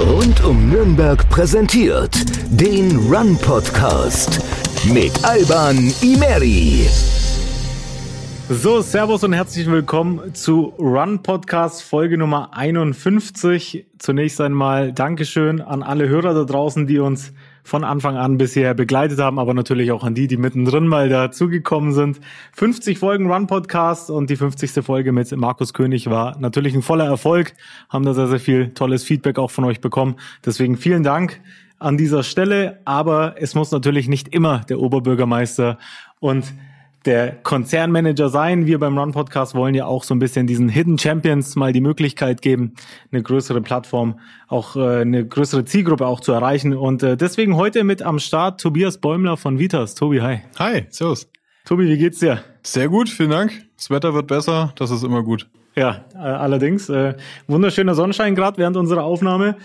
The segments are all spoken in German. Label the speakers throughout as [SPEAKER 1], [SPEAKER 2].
[SPEAKER 1] Rund um Nürnberg präsentiert den Run Podcast mit Alban Imeri.
[SPEAKER 2] So, Servus und herzlich willkommen zu Run Podcast Folge Nummer 51. Zunächst einmal Dankeschön an alle Hörer da draußen, die uns von Anfang an bisher begleitet haben, aber natürlich auch an die, die mittendrin mal dazugekommen sind. 50 Folgen Run Podcast und die 50. Folge mit Markus König war natürlich ein voller Erfolg, haben da sehr, sehr viel tolles Feedback auch von euch bekommen. Deswegen vielen Dank an dieser Stelle, aber es muss natürlich nicht immer der Oberbürgermeister und der Konzernmanager sein. Wir beim Run Podcast wollen ja auch so ein bisschen diesen Hidden Champions mal die Möglichkeit geben, eine größere Plattform, auch äh, eine größere Zielgruppe auch zu erreichen. Und äh, deswegen heute mit am Start Tobias Bäumler von Vitas. Tobi, hi.
[SPEAKER 3] Hi, servus.
[SPEAKER 2] Tobi, wie geht's dir?
[SPEAKER 3] Sehr gut, vielen Dank. Das Wetter wird besser, das ist immer gut.
[SPEAKER 2] Ja, äh, allerdings. Äh, wunderschöner Sonnenschein gerade während unserer Aufnahme.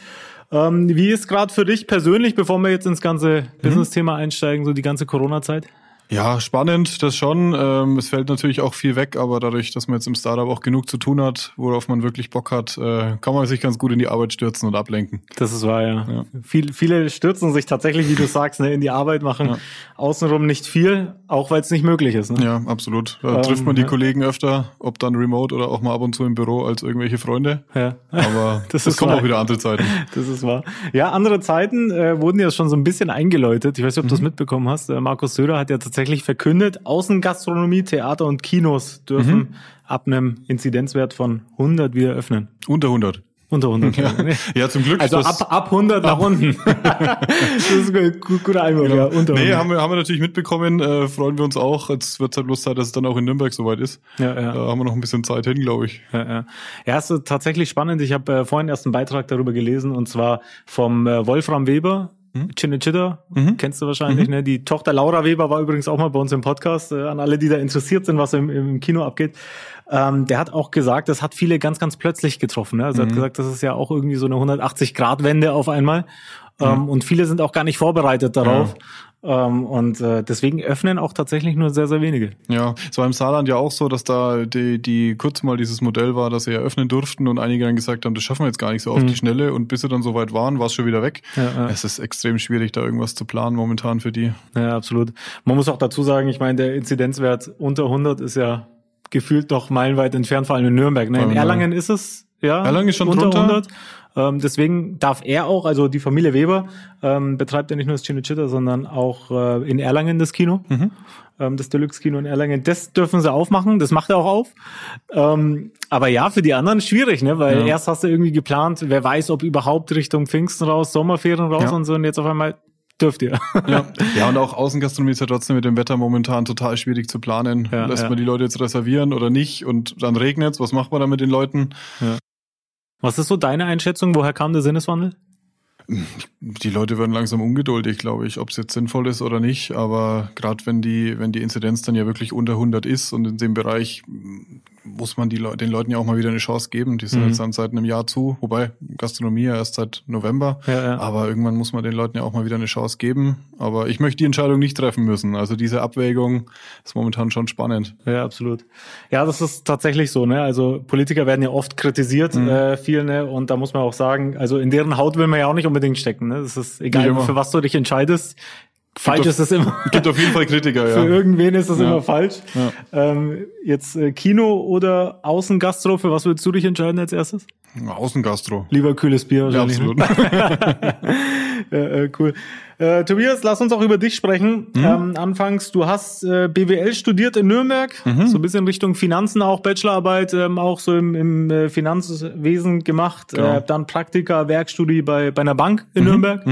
[SPEAKER 2] Ähm, wie ist gerade für dich persönlich, bevor wir jetzt ins ganze mhm. Business-Thema einsteigen, so die ganze Corona-Zeit?
[SPEAKER 3] Ja, spannend, das schon. Ähm, es fällt natürlich auch viel weg, aber dadurch, dass man jetzt im Startup auch genug zu tun hat, worauf man wirklich Bock hat, äh, kann man sich ganz gut in die Arbeit stürzen und ablenken.
[SPEAKER 2] Das ist wahr, ja. ja. Viel, viele stürzen sich tatsächlich, wie du sagst, ne, in die Arbeit, machen ja. außenrum nicht viel, auch weil es nicht möglich ist. Ne?
[SPEAKER 3] Ja, absolut. Da ähm, trifft man die ja. Kollegen öfter, ob dann remote oder auch mal ab und zu im Büro als irgendwelche Freunde. Ja. Aber das, das kommen auch wieder andere Zeiten.
[SPEAKER 2] Das ist wahr. Ja, andere Zeiten äh, wurden ja schon so ein bisschen eingeläutet. Ich weiß nicht, ob mhm. du es mitbekommen hast. Äh, Markus Söder hat ja tatsächlich tatsächlich verkündet, Außengastronomie, Theater und Kinos dürfen mhm. ab einem Inzidenzwert von 100 wieder öffnen.
[SPEAKER 3] Unter 100.
[SPEAKER 2] Unter 100.
[SPEAKER 3] Ja, ja zum Glück.
[SPEAKER 2] Also ab, ab 100 nach unten. das ist ein guter Einwurf, ja.
[SPEAKER 3] Unter 100. Nee, haben wir, haben wir natürlich mitbekommen, äh, freuen wir uns auch. Jetzt wird es halt bloß Zeit, dass es dann auch in Nürnberg soweit ist. Ja, ja. Da haben wir noch ein bisschen Zeit hin, glaube ich.
[SPEAKER 2] Ja, ja. ja, ist tatsächlich spannend. Ich habe äh, vorhin erst einen Beitrag darüber gelesen und zwar vom äh, Wolfram Weber, Mhm. Chinichita, mhm. kennst du wahrscheinlich, mhm. ne? Die Tochter Laura Weber war übrigens auch mal bei uns im Podcast, äh, an alle, die da interessiert sind, was im, im Kino abgeht. Ähm, der hat auch gesagt, das hat viele ganz, ganz plötzlich getroffen. Ne? Also mhm. hat gesagt, das ist ja auch irgendwie so eine 180-Grad-Wende auf einmal. Ähm, und viele sind auch gar nicht vorbereitet darauf. Ähm, und äh, deswegen öffnen auch tatsächlich nur sehr, sehr wenige.
[SPEAKER 3] Ja, es war im Saarland ja auch so, dass da die, die kurz mal dieses Modell war, dass sie eröffnen durften und einige dann gesagt haben, das schaffen wir jetzt gar nicht so auf mhm. die Schnelle. Und bis sie dann soweit waren, war es schon wieder weg. Ja, ja. Es ist extrem schwierig, da irgendwas zu planen momentan für die.
[SPEAKER 2] Ja, absolut. Man muss auch dazu sagen, ich meine, der Inzidenzwert unter 100 ist ja gefühlt noch meilenweit entfernt, vor allem in Nürnberg. Ne? In Erlangen ist es ja
[SPEAKER 3] Erlangen ist schon unter drunter. 100.
[SPEAKER 2] Ähm, deswegen darf er auch, also die Familie Weber ähm, betreibt ja nicht nur das Cinecittà, sondern auch äh, in Erlangen das Kino, mhm. ähm, das Deluxe-Kino in Erlangen. Das dürfen sie aufmachen, das macht er auch auf. Ähm, aber ja, für die anderen schwierig, ne? Weil ja. erst hast du irgendwie geplant, wer weiß, ob überhaupt Richtung Pfingsten raus, Sommerferien raus ja. und so und jetzt auf einmal dürft ihr.
[SPEAKER 3] Ja. ja, und auch Außengastronomie ist ja trotzdem mit dem Wetter momentan total schwierig zu planen. Ja, Lässt ja. man die Leute jetzt reservieren oder nicht und dann regnet's, was macht man da mit den Leuten? Ja.
[SPEAKER 2] Was ist so deine Einschätzung? Woher kam der Sinneswandel?
[SPEAKER 3] Die Leute werden langsam ungeduldig, glaube ich, ob es jetzt sinnvoll ist oder nicht. Aber gerade wenn die, wenn die Inzidenz dann ja wirklich unter 100 ist und in dem Bereich muss man die Le den Leuten ja auch mal wieder eine Chance geben. Die sind mhm. jetzt dann seit einem Jahr zu, wobei Gastronomie ja erst seit November. Ja, ja. Aber irgendwann muss man den Leuten ja auch mal wieder eine Chance geben. Aber ich möchte die Entscheidung nicht treffen müssen. Also diese Abwägung ist momentan schon spannend.
[SPEAKER 2] Ja, absolut. Ja, das ist tatsächlich so. Ne? Also Politiker werden ja oft kritisiert, mhm. äh, viel, ne? Und da muss man auch sagen, also in deren Haut will man ja auch nicht unbedingt stecken. Ne? Das ist egal, für was du dich entscheidest. Falsch ist es immer.
[SPEAKER 3] Gibt auf jeden Fall Kritiker,
[SPEAKER 2] ja. Für irgendwen ist es ja. immer falsch. Ja. Ähm, jetzt äh, Kino oder Außengastro, für was würdest du dich entscheiden als erstes?
[SPEAKER 3] Außengastro.
[SPEAKER 2] Lieber kühles Bier wahrscheinlich. Ja, absolut. äh, äh, cool. Äh, Tobias, lass uns auch über dich sprechen. Mhm. Ähm, anfangs, du hast äh, BWL studiert in Nürnberg, mhm. so ein bisschen Richtung Finanzen, auch Bachelorarbeit, ähm, auch so im, im äh, Finanzwesen gemacht. Genau. Äh, dann Praktika, Werkstudie bei, bei einer Bank in mhm. Nürnberg.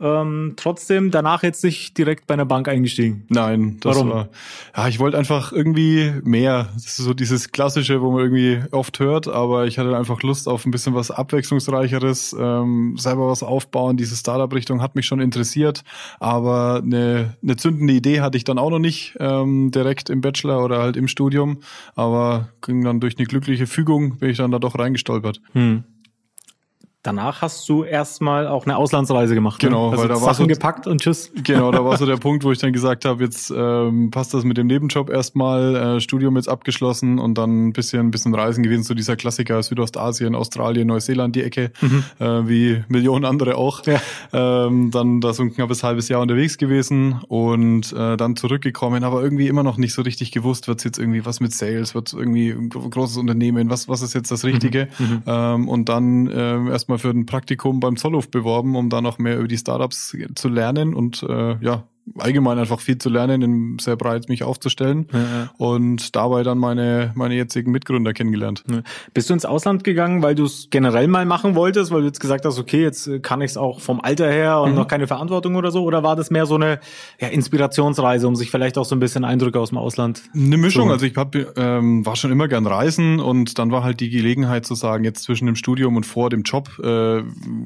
[SPEAKER 2] Ähm, trotzdem danach jetzt nicht direkt bei einer Bank eingestiegen?
[SPEAKER 3] Nein, das Warum? war. Ja, ich wollte einfach irgendwie mehr. Das ist so dieses Klassische, wo man irgendwie oft hört, aber ich hatte einfach Lust auf ein bisschen was Abwechslungsreicheres, ähm, selber was aufbauen. Diese Startup-Richtung hat mich schon interessiert, aber eine, eine zündende Idee hatte ich dann auch noch nicht ähm, direkt im Bachelor oder halt im Studium, aber ging dann durch eine glückliche Fügung, bin ich dann da doch reingestolpert. Hm.
[SPEAKER 2] Danach hast du erstmal auch eine Auslandsreise gemacht.
[SPEAKER 3] Genau,
[SPEAKER 2] ne? also
[SPEAKER 3] weil da
[SPEAKER 2] Sachen
[SPEAKER 3] war so
[SPEAKER 2] gepackt und tschüss.
[SPEAKER 3] Genau, da war so der Punkt, wo ich dann gesagt habe, jetzt ähm, passt das mit dem Nebenjob erstmal, äh, Studium jetzt abgeschlossen und dann ein bisschen, ein bisschen reisen gewesen, so dieser Klassiker Südostasien, Australien, Neuseeland, die Ecke, mhm. äh, wie Millionen andere auch. Ja. Ähm, dann da so ein knappes halbes Jahr unterwegs gewesen und äh, dann zurückgekommen, aber irgendwie immer noch nicht so richtig gewusst, wird's jetzt irgendwie was mit Sales, wird's irgendwie ein großes Unternehmen, was, was ist jetzt das Richtige? Mhm. mhm. Ähm, und dann äh, erstmal mal für ein Praktikum beim Zollhof beworben, um da noch mehr über die Startups zu lernen. Und äh, ja, allgemein einfach viel zu lernen, in sehr breit mich aufzustellen ja, ja. und dabei dann meine meine jetzigen Mitgründer kennengelernt. Ja.
[SPEAKER 2] Bist du ins Ausland gegangen, weil du es generell mal machen wolltest, weil du jetzt gesagt hast, okay, jetzt kann ich es auch vom Alter her und mhm. noch keine Verantwortung oder so, oder war das mehr so eine ja, Inspirationsreise, um sich vielleicht auch so ein bisschen Eindrücke aus dem Ausland?
[SPEAKER 3] Eine Mischung. Also ich hab, ähm, war schon immer gern reisen und dann war halt die Gelegenheit zu sagen, jetzt zwischen dem Studium und vor dem Job äh,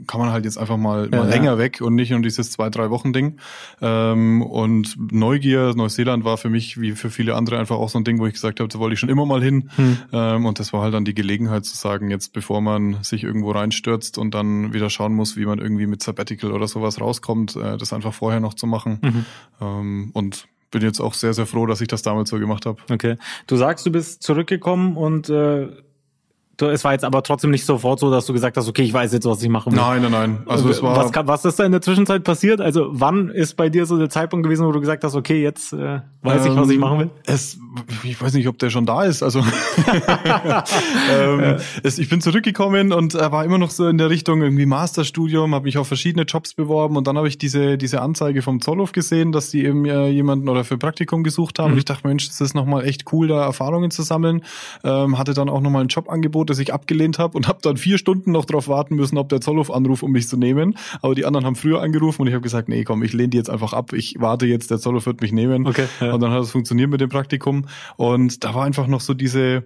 [SPEAKER 3] kann man halt jetzt einfach mal, mal länger weg und nicht nur dieses zwei drei Wochen Ding. Ähm, ähm, und Neugier, Neuseeland war für mich wie für viele andere einfach auch so ein Ding, wo ich gesagt habe, da wollte ich schon immer mal hin. Hm. Ähm, und das war halt dann die Gelegenheit zu sagen, jetzt bevor man sich irgendwo reinstürzt und dann wieder schauen muss, wie man irgendwie mit Sabbatical oder sowas rauskommt, äh, das einfach vorher noch zu machen. Mhm. Ähm, und bin jetzt auch sehr, sehr froh, dass ich das damals so gemacht habe.
[SPEAKER 2] Okay. Du sagst, du bist zurückgekommen und äh, es war jetzt aber trotzdem nicht sofort so, dass du gesagt hast, okay, ich weiß jetzt, was ich machen will.
[SPEAKER 3] Nein, nein, nein. Also es war
[SPEAKER 2] was, was ist da in der Zwischenzeit passiert? Also wann ist bei dir so der Zeitpunkt gewesen, wo du gesagt hast, okay, jetzt äh, weiß ähm, ich, was ich machen will?
[SPEAKER 3] Es, ich weiß nicht, ob der schon da ist. Also ähm, es, ich bin zurückgekommen und äh, war immer noch so in der Richtung irgendwie Masterstudium, habe mich auf verschiedene Jobs beworben und dann habe ich diese diese Anzeige vom Zollhof gesehen, dass die eben äh, jemanden oder für Praktikum gesucht haben. Mhm. Und ich dachte, Mensch, das ist nochmal echt cool, da Erfahrungen zu sammeln. Ähm, hatte dann auch nochmal ein Jobangebot das ich abgelehnt habe und habe dann vier Stunden noch darauf warten müssen, ob der Zollhof anruft, um mich zu nehmen. Aber die anderen haben früher angerufen und ich habe gesagt, nee, komm, ich lehne die jetzt einfach ab. Ich warte jetzt, der Zollhof wird mich nehmen. Okay, ja. Und dann hat es funktioniert mit dem Praktikum. Und da war einfach noch so diese,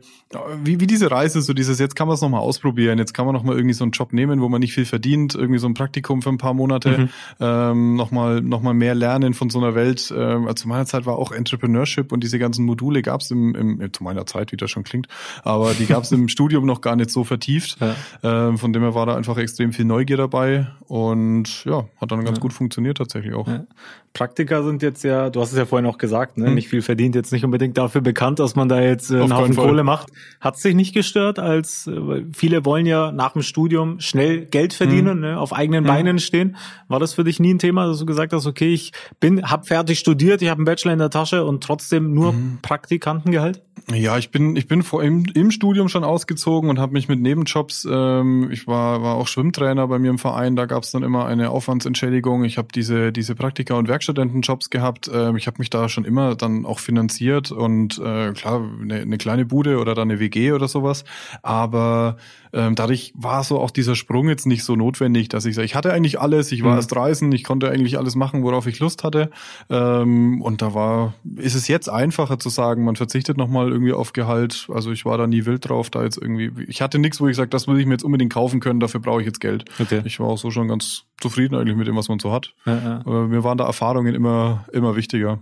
[SPEAKER 3] wie, wie diese Reise, so dieses, jetzt kann man es nochmal ausprobieren, jetzt kann man nochmal irgendwie so einen Job nehmen, wo man nicht viel verdient, irgendwie so ein Praktikum für ein paar Monate, mhm. ähm, nochmal noch mal mehr lernen von so einer Welt. Ähm, zu meiner Zeit war auch Entrepreneurship und diese ganzen Module gab es im, im, zu meiner Zeit, wie das schon klingt, aber die gab es im Studium noch gar nicht so vertieft. Ja. Ähm, von dem her war da einfach extrem viel Neugier dabei und ja, hat dann ganz ja. gut funktioniert tatsächlich auch. Ja.
[SPEAKER 2] Praktika sind jetzt ja, du hast es ja vorhin auch gesagt, ne? Hm. nicht viel verdient, jetzt nicht unbedingt dafür bekannt, dass man da jetzt äh, einen Haufen Kohle macht. Hat sich nicht gestört, als äh, viele wollen ja nach dem Studium schnell Geld verdienen, hm. ne? auf eigenen hm. Beinen stehen. War das für dich nie ein Thema, dass du gesagt hast, okay, ich bin, hab fertig studiert, ich habe einen Bachelor in der Tasche und trotzdem nur hm. Praktikantengehalt?
[SPEAKER 3] Ja, ich bin, ich bin vor im, im Studium schon ausgezogen und habe mich mit Nebenjobs, ähm, ich war, war auch Schwimmtrainer bei mir im Verein, da gab es dann immer eine Aufwandsentschädigung. Ich habe diese, diese Praktika- und Werkstudentenjobs gehabt. Ähm, ich habe mich da schon immer dann auch finanziert und äh, klar, eine, eine kleine Bude oder dann eine WG oder sowas. Aber ähm, dadurch war so auch dieser Sprung jetzt nicht so notwendig, dass ich sage, ich hatte eigentlich alles, ich war mhm. erst reisen, ich konnte eigentlich alles machen, worauf ich Lust hatte. Ähm, und da war, ist es jetzt einfacher zu sagen, man verzichtet nochmal irgendwie auf Gehalt. Also ich war da nie wild drauf, da jetzt irgendwie, ich hatte nichts, wo ich sage, das würde ich mir jetzt unbedingt kaufen können, dafür brauche ich jetzt Geld. Okay. Ich war auch so schon ganz zufrieden eigentlich mit dem, was man so hat. Ja, ja. Mir waren da Erfahrungen immer, immer wichtiger.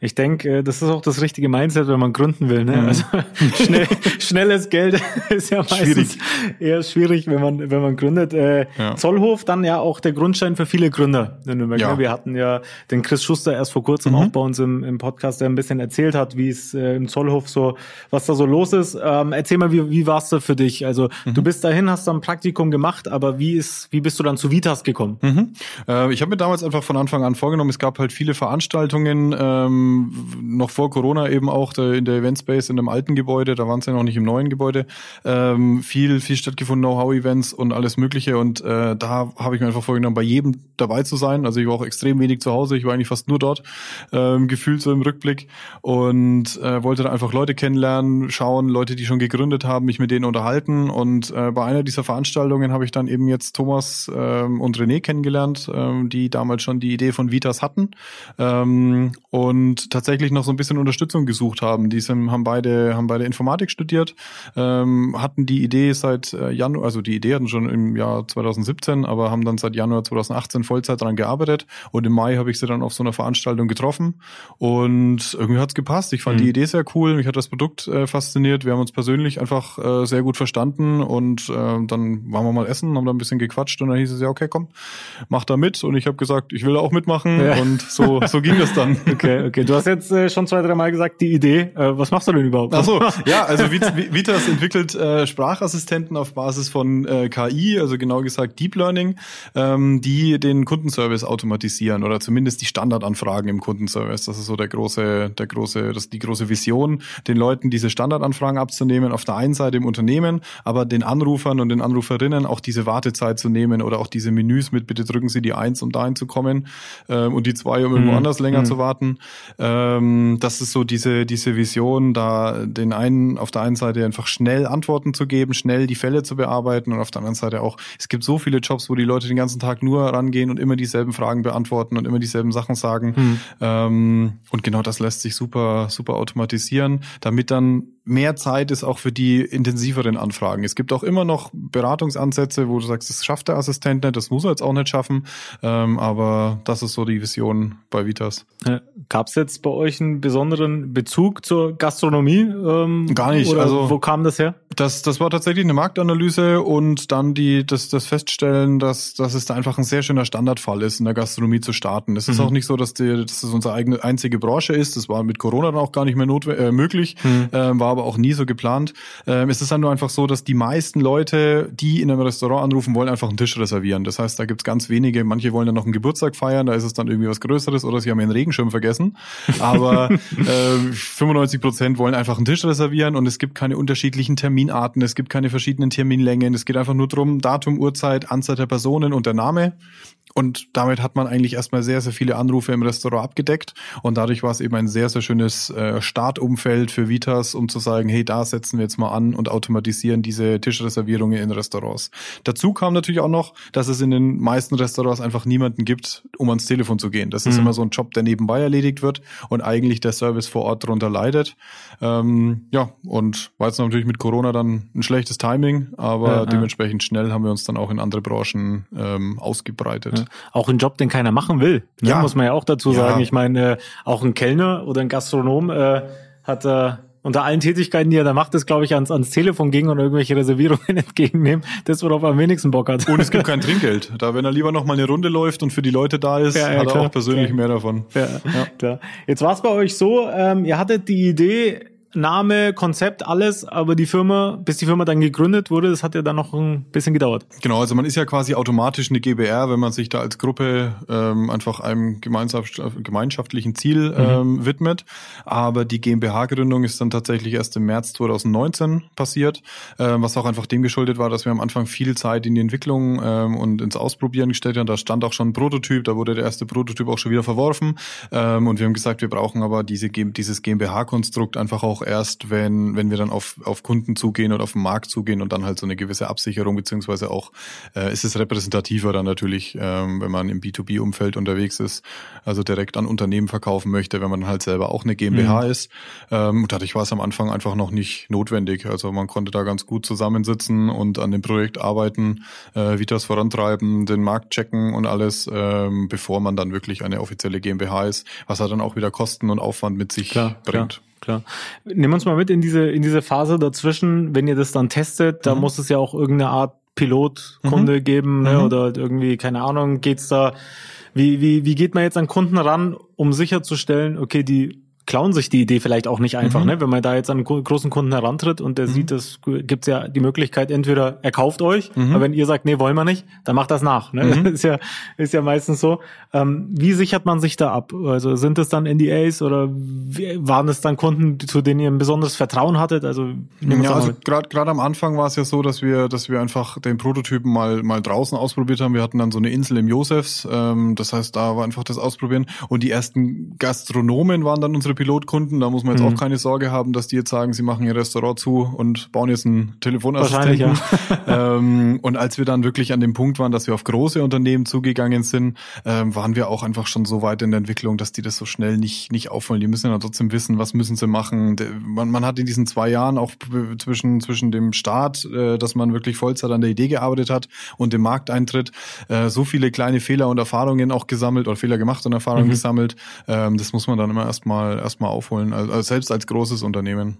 [SPEAKER 2] Ich denke, äh, das ist auch das richtige Mindset, wenn man gründen will. Ne? Mhm. Also schnell, schnelles Geld ist ja meistens schwierig. Eher schwierig, wenn man wenn man gründet. Äh, ja. Zollhof dann ja auch der Grundstein für viele Gründer in Nürnberg. Ja. Wir hatten ja den Chris Schuster erst vor kurzem mhm. auch bei uns im, im Podcast, der ein bisschen erzählt hat, wie es äh, im Zollhof so, was da so los ist. Ähm, erzähl mal, wie, wie war es da für dich? Also mhm. du bist dahin, hast dann ein Praktikum gemacht, aber wie ist, wie bist du dann zu Vitas gekommen?
[SPEAKER 3] Mhm. Äh, ich habe mir damals einfach von Anfang an vorgenommen, es gab halt viele Veranstaltungen ähm, noch vor Corona eben auch der, in der Eventspace in einem alten Gebäude, da waren sie ja noch nicht im neuen Gebäude, ähm, viel, viel stattgefunden, Know-how-Events und alles Mögliche. Und äh, da habe ich mir einfach vorgenommen, bei jedem dabei zu sein. Also ich war auch extrem wenig zu Hause, ich war eigentlich fast nur dort, ähm, gefühlt so im Rückblick und äh, wollte da einfach Leute kennenlernen, schauen, Leute, die schon gegründet haben, mich mit denen unterhalten. Und äh, bei einer dieser Veranstaltungen habe ich dann eben jetzt Thomas ähm, und René kennengelernt, ähm, die damals schon die Idee von Vitas hatten. Ähm, und tatsächlich noch so ein bisschen Unterstützung gesucht haben. Die sind, haben beide haben beide Informatik studiert, ähm, hatten die Idee seit äh, Januar, also die Idee hatten schon im Jahr 2017, aber haben dann seit Januar 2018 Vollzeit daran gearbeitet und im Mai habe ich sie dann auf so einer Veranstaltung getroffen und irgendwie hat's gepasst. Ich fand mhm. die Idee sehr cool, mich hat das Produkt äh, fasziniert. Wir haben uns persönlich einfach äh, sehr gut verstanden und äh, dann waren wir mal essen, haben da ein bisschen gequatscht und dann hieß es ja, okay, komm, mach da mit und ich habe gesagt, ich will da auch mitmachen ja. und so so ging das dann.
[SPEAKER 2] Okay, okay. Du hast jetzt äh, schon zwei, drei Mal gesagt, die Idee. Äh, was machst du denn überhaupt?
[SPEAKER 3] Ach so, ja, also Vitas entwickelt äh, Sprachassistenten auf Basis von äh, KI, also genau gesagt Deep Learning, ähm, die den Kundenservice automatisieren oder zumindest die Standardanfragen im Kundenservice. Das ist so der große, der große, das ist die große Vision, den Leuten diese Standardanfragen abzunehmen auf der einen Seite im Unternehmen, aber den Anrufern und den Anruferinnen auch diese Wartezeit zu nehmen oder auch diese Menüs mit bitte drücken Sie die Eins, um dahin zu kommen ähm, und die zwei, um irgendwo mhm. anders länger mhm. zu warten. Ähm, das ist so diese, diese Vision, da den einen auf der einen Seite einfach schnell Antworten zu geben, schnell die Fälle zu bearbeiten und auf der anderen Seite auch, es gibt so viele Jobs, wo die Leute den ganzen Tag nur rangehen und immer dieselben Fragen beantworten und immer dieselben Sachen sagen. Hm. Ähm, und genau das lässt sich super, super automatisieren, damit dann mehr Zeit ist auch für die intensiveren Anfragen. Es gibt auch immer noch Beratungsansätze, wo du sagst, das schafft der Assistent nicht, das muss er jetzt auch nicht schaffen. Ähm, aber das ist so die Vision bei Vitas.
[SPEAKER 2] Gab es jetzt bei euch einen besonderen Bezug zur Gastronomie?
[SPEAKER 3] Ähm, Gar nicht.
[SPEAKER 2] also wo kam das her?
[SPEAKER 3] Das, das war tatsächlich eine Marktanalyse und dann die, das, das Feststellen, dass, dass es da einfach ein sehr schöner Standardfall ist, in der Gastronomie zu starten. Es ist mhm. auch nicht so, dass, die, dass das unsere eigene einzige Branche ist. Das war mit Corona dann auch gar nicht mehr notwendig, äh, möglich, mhm. ähm, war aber auch nie so geplant. Ähm, es ist dann nur einfach so, dass die meisten Leute, die in einem Restaurant anrufen, wollen einfach einen Tisch reservieren. Das heißt, da gibt's ganz wenige, manche wollen dann noch einen Geburtstag feiern, da ist es dann irgendwie was Größeres oder sie haben ihren Regenschirm vergessen. Aber äh, 95 Prozent wollen einfach einen Tisch reservieren und es gibt keine unterschiedlichen Terminarten, es gibt keine verschiedenen Terminlängen, es geht einfach nur drum, Datum, Uhrzeit, Anzahl der Personen und der Name. Und damit hat man eigentlich erstmal sehr, sehr viele Anrufe im Restaurant abgedeckt. Und dadurch war es eben ein sehr, sehr schönes äh, Startumfeld für Vitas, um zu sagen, hey, da setzen wir jetzt mal an und automatisieren diese Tischreservierungen in Restaurants. Dazu kam natürlich auch noch, dass es in den meisten Restaurants einfach niemanden gibt, um ans Telefon zu gehen. Das ist mhm. immer so ein Job, der nebenbei erledigt wird und eigentlich der Service vor Ort darunter leidet. Ähm, ja, und war jetzt natürlich mit Corona dann ein schlechtes Timing, aber ja, dementsprechend ja. schnell haben wir uns dann auch in andere Branchen ähm, ausgebreitet. Ja
[SPEAKER 2] auch ein Job, den keiner machen will. Ne? Ja. Muss man ja auch dazu sagen. Ich meine, äh, auch ein Kellner oder ein Gastronom äh, hat äh, unter allen Tätigkeiten, die er da macht, ist, glaube ich, ans, ans Telefon gehen und irgendwelche Reservierungen entgegennehmen. Das, worauf er am wenigsten Bock hat.
[SPEAKER 3] Und es gibt kein Trinkgeld. Da, wenn er lieber noch mal eine Runde läuft und für die Leute da ist, ja, ja, hat er klar, auch persönlich klar. mehr davon.
[SPEAKER 2] Ja, ja. klar. Jetzt war es bei euch so, ähm, ihr hattet die Idee, Name, Konzept, alles, aber die Firma, bis die Firma dann gegründet wurde, das hat ja dann noch ein bisschen gedauert.
[SPEAKER 3] Genau, also man ist ja quasi automatisch eine GBR, wenn man sich da als Gruppe ähm, einfach einem gemeinschaftlichen Ziel mhm. ähm, mhm. widmet. Aber die GmbH-Gründung ist dann tatsächlich erst im März 2019 passiert, ähm, was auch einfach dem geschuldet war, dass wir am Anfang viel Zeit in die Entwicklung ähm, und ins Ausprobieren gestellt haben. Da stand auch schon ein Prototyp, da wurde der erste Prototyp auch schon wieder verworfen. Ähm, und wir haben gesagt, wir brauchen aber diese, dieses GmbH-Konstrukt einfach auch erst, wenn, wenn wir dann auf, auf Kunden zugehen und auf den Markt zugehen und dann halt so eine gewisse Absicherung, beziehungsweise auch äh, ist es repräsentativer dann natürlich, ähm, wenn man im B2B-Umfeld unterwegs ist, also direkt an Unternehmen verkaufen möchte, wenn man halt selber auch eine GmbH mhm. ist. Ähm, und dadurch war es am Anfang einfach noch nicht notwendig. Also man konnte da ganz gut zusammensitzen und an dem Projekt arbeiten, äh, wie das vorantreiben, den Markt checken und alles, ähm, bevor man dann wirklich eine offizielle GmbH ist, was halt dann auch wieder Kosten und Aufwand mit sich klar, bringt. Klar
[SPEAKER 2] klar. Nimm uns mal mit in diese, in diese Phase dazwischen, wenn ihr das dann testet, da mhm. muss es ja auch irgendeine Art Pilotkunde mhm. geben, ne? Mhm. oder irgendwie, keine Ahnung, geht's da, wie, wie, wie geht man jetzt an Kunden ran, um sicherzustellen, okay, die klauen sich die Idee vielleicht auch nicht einfach, mhm. ne? Wenn man da jetzt an einen großen Kunden herantritt und der mhm. sieht, es gibt's ja die Möglichkeit, entweder er kauft euch, mhm. aber wenn ihr sagt, nee, wollen wir nicht, dann macht das nach. Ne? Mhm. ist ja ist ja meistens so. Ähm, wie sichert man sich da ab? Also sind es dann NDAs oder waren es dann Kunden, zu denen ihr ein besonderes Vertrauen hattet? Also
[SPEAKER 3] ja, also gerade gerade am Anfang war es ja so, dass wir dass wir einfach den Prototypen mal mal draußen ausprobiert haben. Wir hatten dann so eine Insel im Josefs, ähm, das heißt, da war einfach das Ausprobieren und die ersten Gastronomen waren dann unsere Pilotkunden. Da muss man jetzt
[SPEAKER 2] Mhm.
[SPEAKER 3] auch keine Sorge haben, dass die jetzt sagen, sie machen ihr Restaurant zu und bauen jetzt einen Telefonassistenten.
[SPEAKER 2] Wahrscheinlich,
[SPEAKER 3] ähm, und als wir dann wirklich an dem Punkt waren, dass wir auf große Unternehmen zugegangen sind, ähm, waren wir auch einfach schon so weit in der Entwicklung, dass die das so schnell nicht, nicht auffallen. Die müssen ja trotzdem wissen, was müssen sie machen. Man, man hat in diesen zwei Jahren auch zwischen, zwischen dem Start, äh, dass man wirklich Vollzeit an der Idee gearbeitet hat und dem Markteintritt, äh, so viele kleine Fehler und Erfahrungen auch gesammelt oder Fehler gemacht und Erfahrungen
[SPEAKER 2] Mhm.
[SPEAKER 3] gesammelt. Ähm, das muss man dann immer erstmal erstmal aufholen, also, selbst als großes Unternehmen.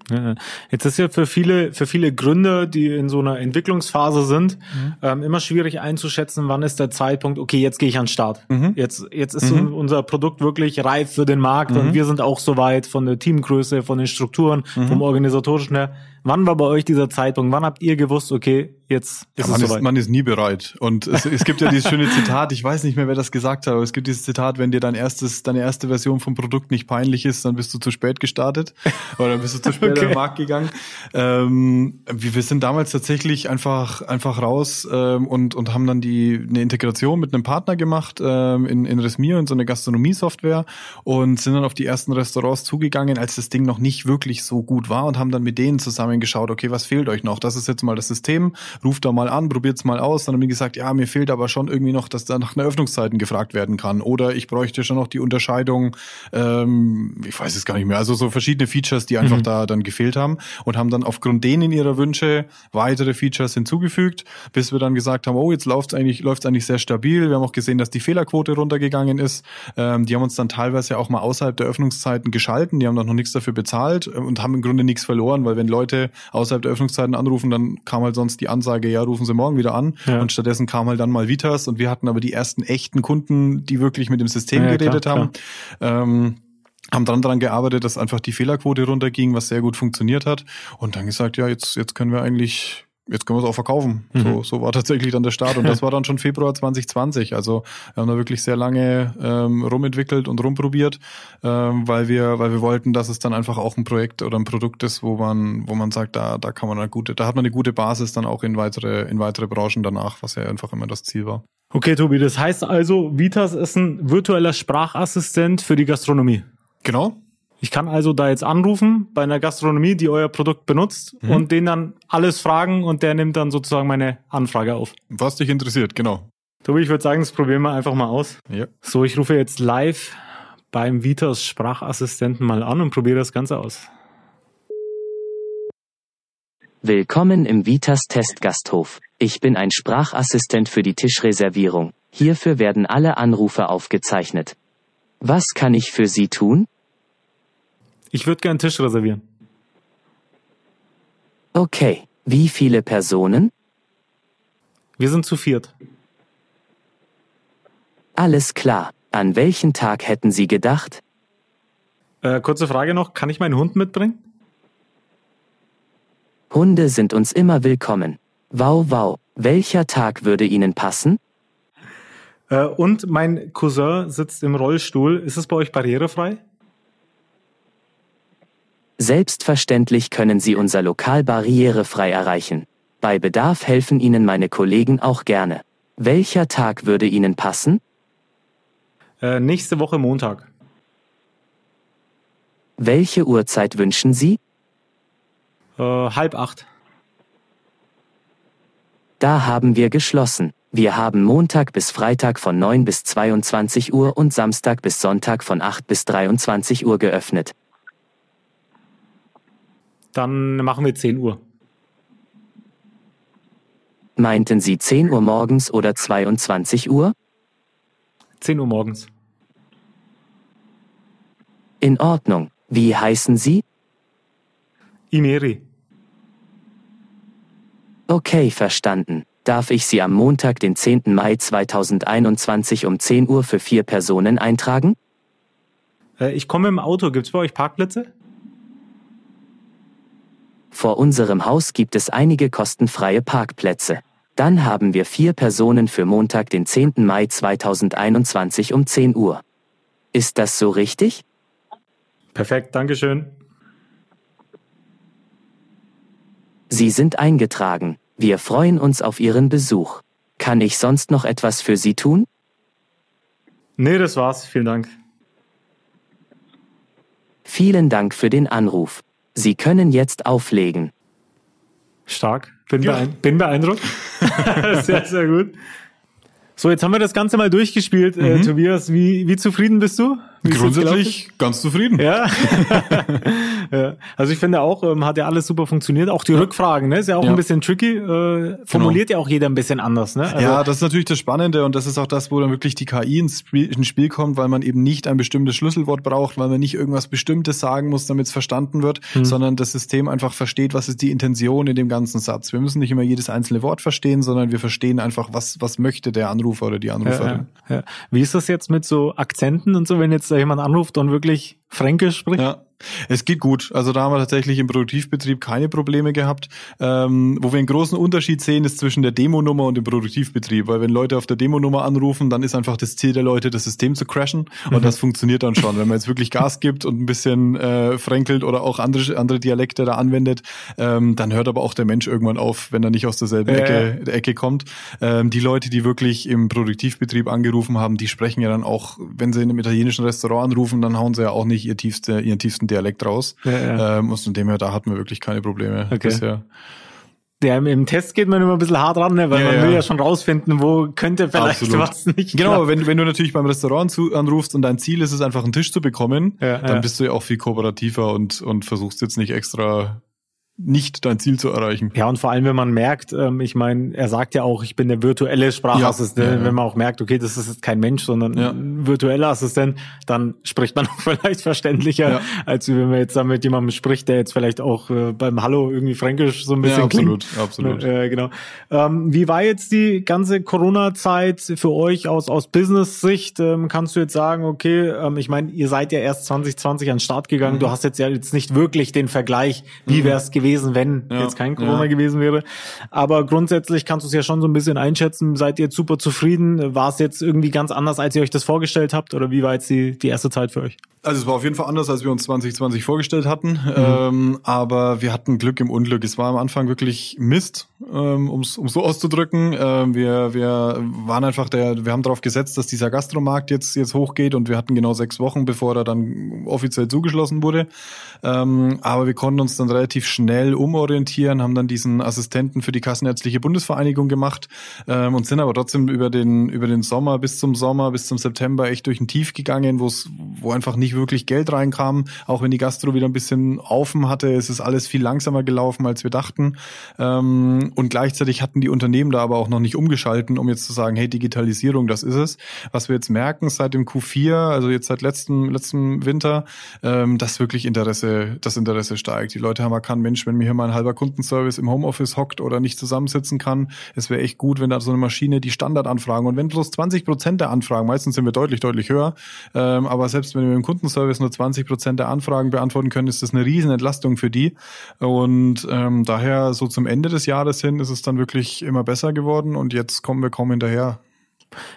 [SPEAKER 2] Jetzt ist ja für viele, für viele Gründer, die in so einer Entwicklungsphase sind, ähm, immer schwierig einzuschätzen, wann ist der Zeitpunkt, okay, jetzt gehe ich an den Start.
[SPEAKER 3] Mhm.
[SPEAKER 2] Jetzt, jetzt ist un- unser Produkt wirklich reif für den Markt und wir sind auch soweit von der Teamgröße, von den Strukturen, vom organisatorischen her. Wann war bei euch dieser Zeitpunkt? Wann habt ihr gewusst, okay, jetzt
[SPEAKER 3] Ja,
[SPEAKER 2] ist
[SPEAKER 3] man,
[SPEAKER 2] es
[SPEAKER 3] ist,
[SPEAKER 2] soweit?
[SPEAKER 3] man ist nie bereit. Und es, es gibt ja dieses schöne Zitat, ich weiß nicht mehr, wer das gesagt hat, aber es gibt dieses Zitat, wenn dir dein erstes, deine erste Version vom Produkt nicht peinlich ist, dann bist du zu spät gestartet oder dann bist du zu spät
[SPEAKER 2] Okay.
[SPEAKER 3] in den Markt gegangen. Ähm, wir, wir sind damals tatsächlich einfach, einfach raus ähm, und, und haben dann die eine Integration mit einem Partner gemacht ähm, in, in Resmir, in so eine Gastronomie-Software und sind dann auf die ersten Restaurants zugegangen, als das Ding noch nicht wirklich so gut war und haben dann mit denen zusammen geschaut, okay, was fehlt euch noch? Das ist jetzt mal das System, ruft da mal an, probiert's mal aus. Dann haben die gesagt, ja, mir fehlt aber schon irgendwie noch, dass da nach einer Öffnungszeiten gefragt werden kann. Oder ich bräuchte schon noch die Unterscheidung, ähm, ich weiß es gar nicht mehr, also so verschiedene Features, die einfach da dann gefehlt haben und haben dann aufgrund denen ihrer Wünsche weitere Features hinzugefügt, bis wir dann gesagt haben, oh, jetzt läuft's eigentlich, läuft's eigentlich sehr stabil. Wir haben auch gesehen, dass die Fehlerquote runtergegangen ist. Ähm, die haben uns dann teilweise auch mal außerhalb der Öffnungszeiten geschalten. Die haben dann noch nichts dafür bezahlt äh, und haben im Grunde nichts verloren, weil wenn Leute außerhalb der Öffnungszeiten anrufen, dann kam halt sonst die Ansage, ja, rufen Sie morgen wieder an.
[SPEAKER 2] Ja.
[SPEAKER 3] Und stattdessen kam halt dann mal Vitas und wir hatten aber die ersten echten Kunden, die wirklich mit dem System
[SPEAKER 2] Ja,
[SPEAKER 3] geredet
[SPEAKER 2] klar,
[SPEAKER 3] haben. Ähm, haben dann daran gearbeitet, dass einfach die Fehlerquote runterging, was sehr gut funktioniert hat. Und dann gesagt, ja, jetzt, jetzt können wir eigentlich, jetzt können wir es auch verkaufen.
[SPEAKER 2] Mhm.
[SPEAKER 3] So, so war tatsächlich dann der Start. Und das war dann schon Februar 2020. Also wir haben da wirklich sehr lange ähm, rumentwickelt und rumprobiert, ähm, weil wir, weil wir wollten, dass es dann einfach auch ein Projekt oder ein Produkt ist, wo man, wo man sagt, da, da kann man eine gute, da hat man eine gute Basis dann auch in weitere, in weitere Branchen danach, was ja einfach immer das Ziel war.
[SPEAKER 2] Okay, Tobi, das heißt also, Vitas ist ein virtueller Sprachassistent für die Gastronomie.
[SPEAKER 3] Genau.
[SPEAKER 2] Ich kann also da jetzt anrufen bei einer Gastronomie, die euer Produkt benutzt
[SPEAKER 3] Mhm.
[SPEAKER 2] und den dann alles fragen und der nimmt dann sozusagen meine Anfrage auf.
[SPEAKER 3] Was dich interessiert, genau.
[SPEAKER 2] Tobi, ich würde sagen, das probieren wir einfach mal aus.
[SPEAKER 3] Ja.
[SPEAKER 2] So, ich rufe jetzt live beim Vitas Sprachassistenten mal an und probiere das Ganze aus.
[SPEAKER 4] Willkommen im Vitas Testgasthof. Ich bin ein Sprachassistent für die Tischreservierung. Hierfür werden alle Anrufe aufgezeichnet. Was kann ich für Sie tun?
[SPEAKER 2] Ich würde gern einen Tisch reservieren.
[SPEAKER 4] Okay. Wie viele Personen?
[SPEAKER 2] Wir sind zu viert.
[SPEAKER 4] Alles klar. An welchen Tag hätten Sie gedacht?
[SPEAKER 2] Äh, kurze Frage noch, kann ich meinen Hund mitbringen?
[SPEAKER 4] Hunde sind uns immer willkommen. Wow, wow. Welcher Tag würde Ihnen passen?
[SPEAKER 2] Äh, und mein Cousin sitzt im Rollstuhl. Ist es bei euch barrierefrei?
[SPEAKER 4] Selbstverständlich können Sie unser Lokal barrierefrei erreichen. Bei Bedarf helfen Ihnen meine Kollegen auch gerne. Welcher Tag würde Ihnen passen?
[SPEAKER 2] Äh, nächste Woche Montag.
[SPEAKER 4] Welche Uhrzeit wünschen Sie?
[SPEAKER 2] Äh, halb acht.
[SPEAKER 4] Da haben wir geschlossen. Wir haben Montag bis Freitag von 9 bis 22 Uhr und Samstag bis Sonntag von 8 bis 23 Uhr geöffnet.
[SPEAKER 2] Dann machen wir 10 Uhr.
[SPEAKER 4] Meinten Sie 10 Uhr morgens oder 22 Uhr?
[SPEAKER 2] 10 Uhr morgens.
[SPEAKER 4] In Ordnung. Wie heißen Sie?
[SPEAKER 2] Imeri.
[SPEAKER 4] Okay, verstanden. Darf ich Sie am Montag, den 10. Mai 2021 um 10 Uhr für vier Personen eintragen?
[SPEAKER 2] Äh, ich komme im Auto. Gibt's bei euch Parkplätze?
[SPEAKER 4] Vor unserem Haus gibt es einige kostenfreie Parkplätze. Dann haben wir vier Personen für Montag, den 10. Mai 2021 um 10 Uhr. Ist das so richtig?
[SPEAKER 2] Perfekt, Dankeschön.
[SPEAKER 4] Sie sind eingetragen. Wir freuen uns auf Ihren Besuch. Kann ich sonst noch etwas für Sie tun?
[SPEAKER 2] Nee, das war's. Vielen Dank.
[SPEAKER 4] Vielen Dank für den Anruf. Sie können jetzt auflegen.
[SPEAKER 2] Stark. Bin,
[SPEAKER 3] Ja.
[SPEAKER 2] beein bin beeindruckt. sehr, sehr gut. So, jetzt haben wir das Ganze mal durchgespielt. Äh, Tobias, wie, wie zufrieden bist du?
[SPEAKER 3] Grundsätzlich ganz zufrieden.
[SPEAKER 2] Ja. ja. Also ich finde auch, ähm, hat ja alles super funktioniert. Auch die Rückfragen, ne? Ist ja auch
[SPEAKER 3] Ja.
[SPEAKER 2] ein bisschen tricky. Äh, formuliert ja auch jeder ein bisschen anders, ne? Also,
[SPEAKER 3] ja, das ist natürlich das Spannende und das ist auch das, wo dann wirklich die KI ins Spiel, ins Spiel kommt, weil man eben nicht ein bestimmtes Schlüsselwort braucht, weil man nicht irgendwas Bestimmtes sagen muss, damit es verstanden wird, sondern das System einfach versteht, was ist die Intention in dem ganzen Satz. Wir müssen nicht immer jedes einzelne Wort verstehen, sondern wir verstehen einfach, was, was möchte der Anrufer oder die
[SPEAKER 2] ja,
[SPEAKER 3] Anruferin.
[SPEAKER 2] ja, ja. Wie ist das jetzt mit so Akzenten und so, wenn jetzt da jemand anruft und wirklich Fränkisch spricht?
[SPEAKER 3] Ja, es geht gut. Also da haben wir tatsächlich im Produktivbetrieb keine Probleme gehabt. Ähm, wo wir einen großen Unterschied sehen, ist zwischen der Demonummer und dem Produktivbetrieb. Weil wenn Leute auf der Demonummer anrufen, dann ist einfach das Ziel der Leute, das System zu crashen. Und das funktioniert dann schon. Wenn man jetzt wirklich Gas gibt und ein bisschen äh, fränkelt oder auch andere, andere Dialekte da anwendet, ähm, dann hört aber auch der Mensch irgendwann auf, wenn er nicht aus derselben
[SPEAKER 2] Ja,
[SPEAKER 3] Ecke, der Ecke kommt. Ähm, die Leute, die wirklich im Produktivbetrieb angerufen haben, die sprechen ja dann auch, wenn sie in einem italienischen Restaurant anrufen, dann hauen sie ja auch nicht ihr tiefste, ihren tiefsten Dialekt raus.
[SPEAKER 2] Ja, ja.
[SPEAKER 3] Ähm, und von dem her, da hatten wir wirklich keine Probleme
[SPEAKER 2] Okay.
[SPEAKER 3] bisher.
[SPEAKER 2] Ja, im- Test geht man immer ein bisschen hart ran, ne? weil
[SPEAKER 3] Ja,
[SPEAKER 2] man will ja schon rausfinden, wo könnte vielleicht
[SPEAKER 3] Absolut.
[SPEAKER 2] was nicht
[SPEAKER 3] Genau,
[SPEAKER 2] klappen.
[SPEAKER 3] wenn, wenn du natürlich beim Restaurant zu, anrufst und dein Ziel ist es einfach einen Tisch zu bekommen,
[SPEAKER 2] Ja,
[SPEAKER 3] dann bist du ja auch viel kooperativer und, und versuchst jetzt nicht extra nicht dein Ziel zu erreichen.
[SPEAKER 2] Ja, und vor allem, wenn man merkt, ähm, ich meine, er sagt ja auch, ich bin der virtuelle Sprachassistent.
[SPEAKER 3] Ja, ja, ja.
[SPEAKER 2] Wenn man auch merkt, okay, das ist jetzt kein Mensch, sondern ein virtueller Assistent, dann spricht man auch vielleicht verständlicher, als wenn man jetzt dann mit jemandem spricht, der jetzt vielleicht auch äh, beim Hallo irgendwie fränkisch so ein bisschen
[SPEAKER 3] Ja, absolut,
[SPEAKER 2] klingt.
[SPEAKER 3] absolut.
[SPEAKER 2] Äh, genau. Ähm, wie war jetzt die ganze Corona-Zeit für euch aus, aus Business-Sicht? Ähm, kannst du jetzt sagen, okay, ähm, ich meine, ihr seid ja erst 2020 an den Start gegangen.
[SPEAKER 3] Mhm.
[SPEAKER 2] Du hast jetzt ja jetzt nicht wirklich den Vergleich, wie wäre es gewesen, wenn
[SPEAKER 3] Ja,
[SPEAKER 2] jetzt kein Corona
[SPEAKER 3] ja.
[SPEAKER 2] gewesen wäre. Aber grundsätzlich kannst du es ja schon so ein bisschen einschätzen. Seid ihr super zufrieden? War es jetzt irgendwie ganz anders, als ihr euch das vorgestellt habt? Oder wie war jetzt die, die erste Zeit für euch?
[SPEAKER 3] Also es war auf jeden Fall anders, als wir uns 2020 vorgestellt hatten. Ähm, aber wir hatten Glück im Unglück. Es war am Anfang wirklich Mist, ähm, um es so auszudrücken. Ähm, wir, wir waren einfach der, wir haben darauf gesetzt, dass dieser Gastromarkt jetzt, jetzt hochgeht und wir hatten genau sechs Wochen, bevor er dann offiziell zugeschlossen wurde. Ähm, aber wir konnten uns dann relativ schnell umorientieren, haben dann diesen Assistenten für die Kassenärztliche Bundesvereinigung gemacht ähm, und sind aber trotzdem über den, über den Sommer bis zum Sommer, bis zum September echt durch ein Tief gegangen, wo einfach nicht wirklich Geld reinkam. Auch wenn die Gastro wieder ein bisschen offen hatte, es ist alles viel langsamer gelaufen, als wir dachten. Ähm, und gleichzeitig hatten die Unternehmen da aber auch noch nicht umgeschalten, um jetzt zu sagen, hey, Digitalisierung, das ist es. Was wir jetzt merken seit dem Q4, also jetzt seit letztem, letztem Winter, ähm, dass wirklich Interesse, das Interesse steigt. Die Leute haben erkannt, Mensch, wenn mir hier mal ein halber Kundenservice im Homeoffice hockt oder nicht zusammensitzen kann, es wäre echt gut, wenn da so eine Maschine die Standardanfragen und wenn bloß 20 Prozent der Anfragen, meistens sind wir deutlich, deutlich höher, ähm, aber selbst wenn wir im Kundenservice nur 20 Prozent der Anfragen beantworten können, ist das eine riesen Entlastung für die und ähm, daher so zum Ende des Jahres hin ist es dann wirklich immer besser geworden und jetzt kommen wir kaum hinterher.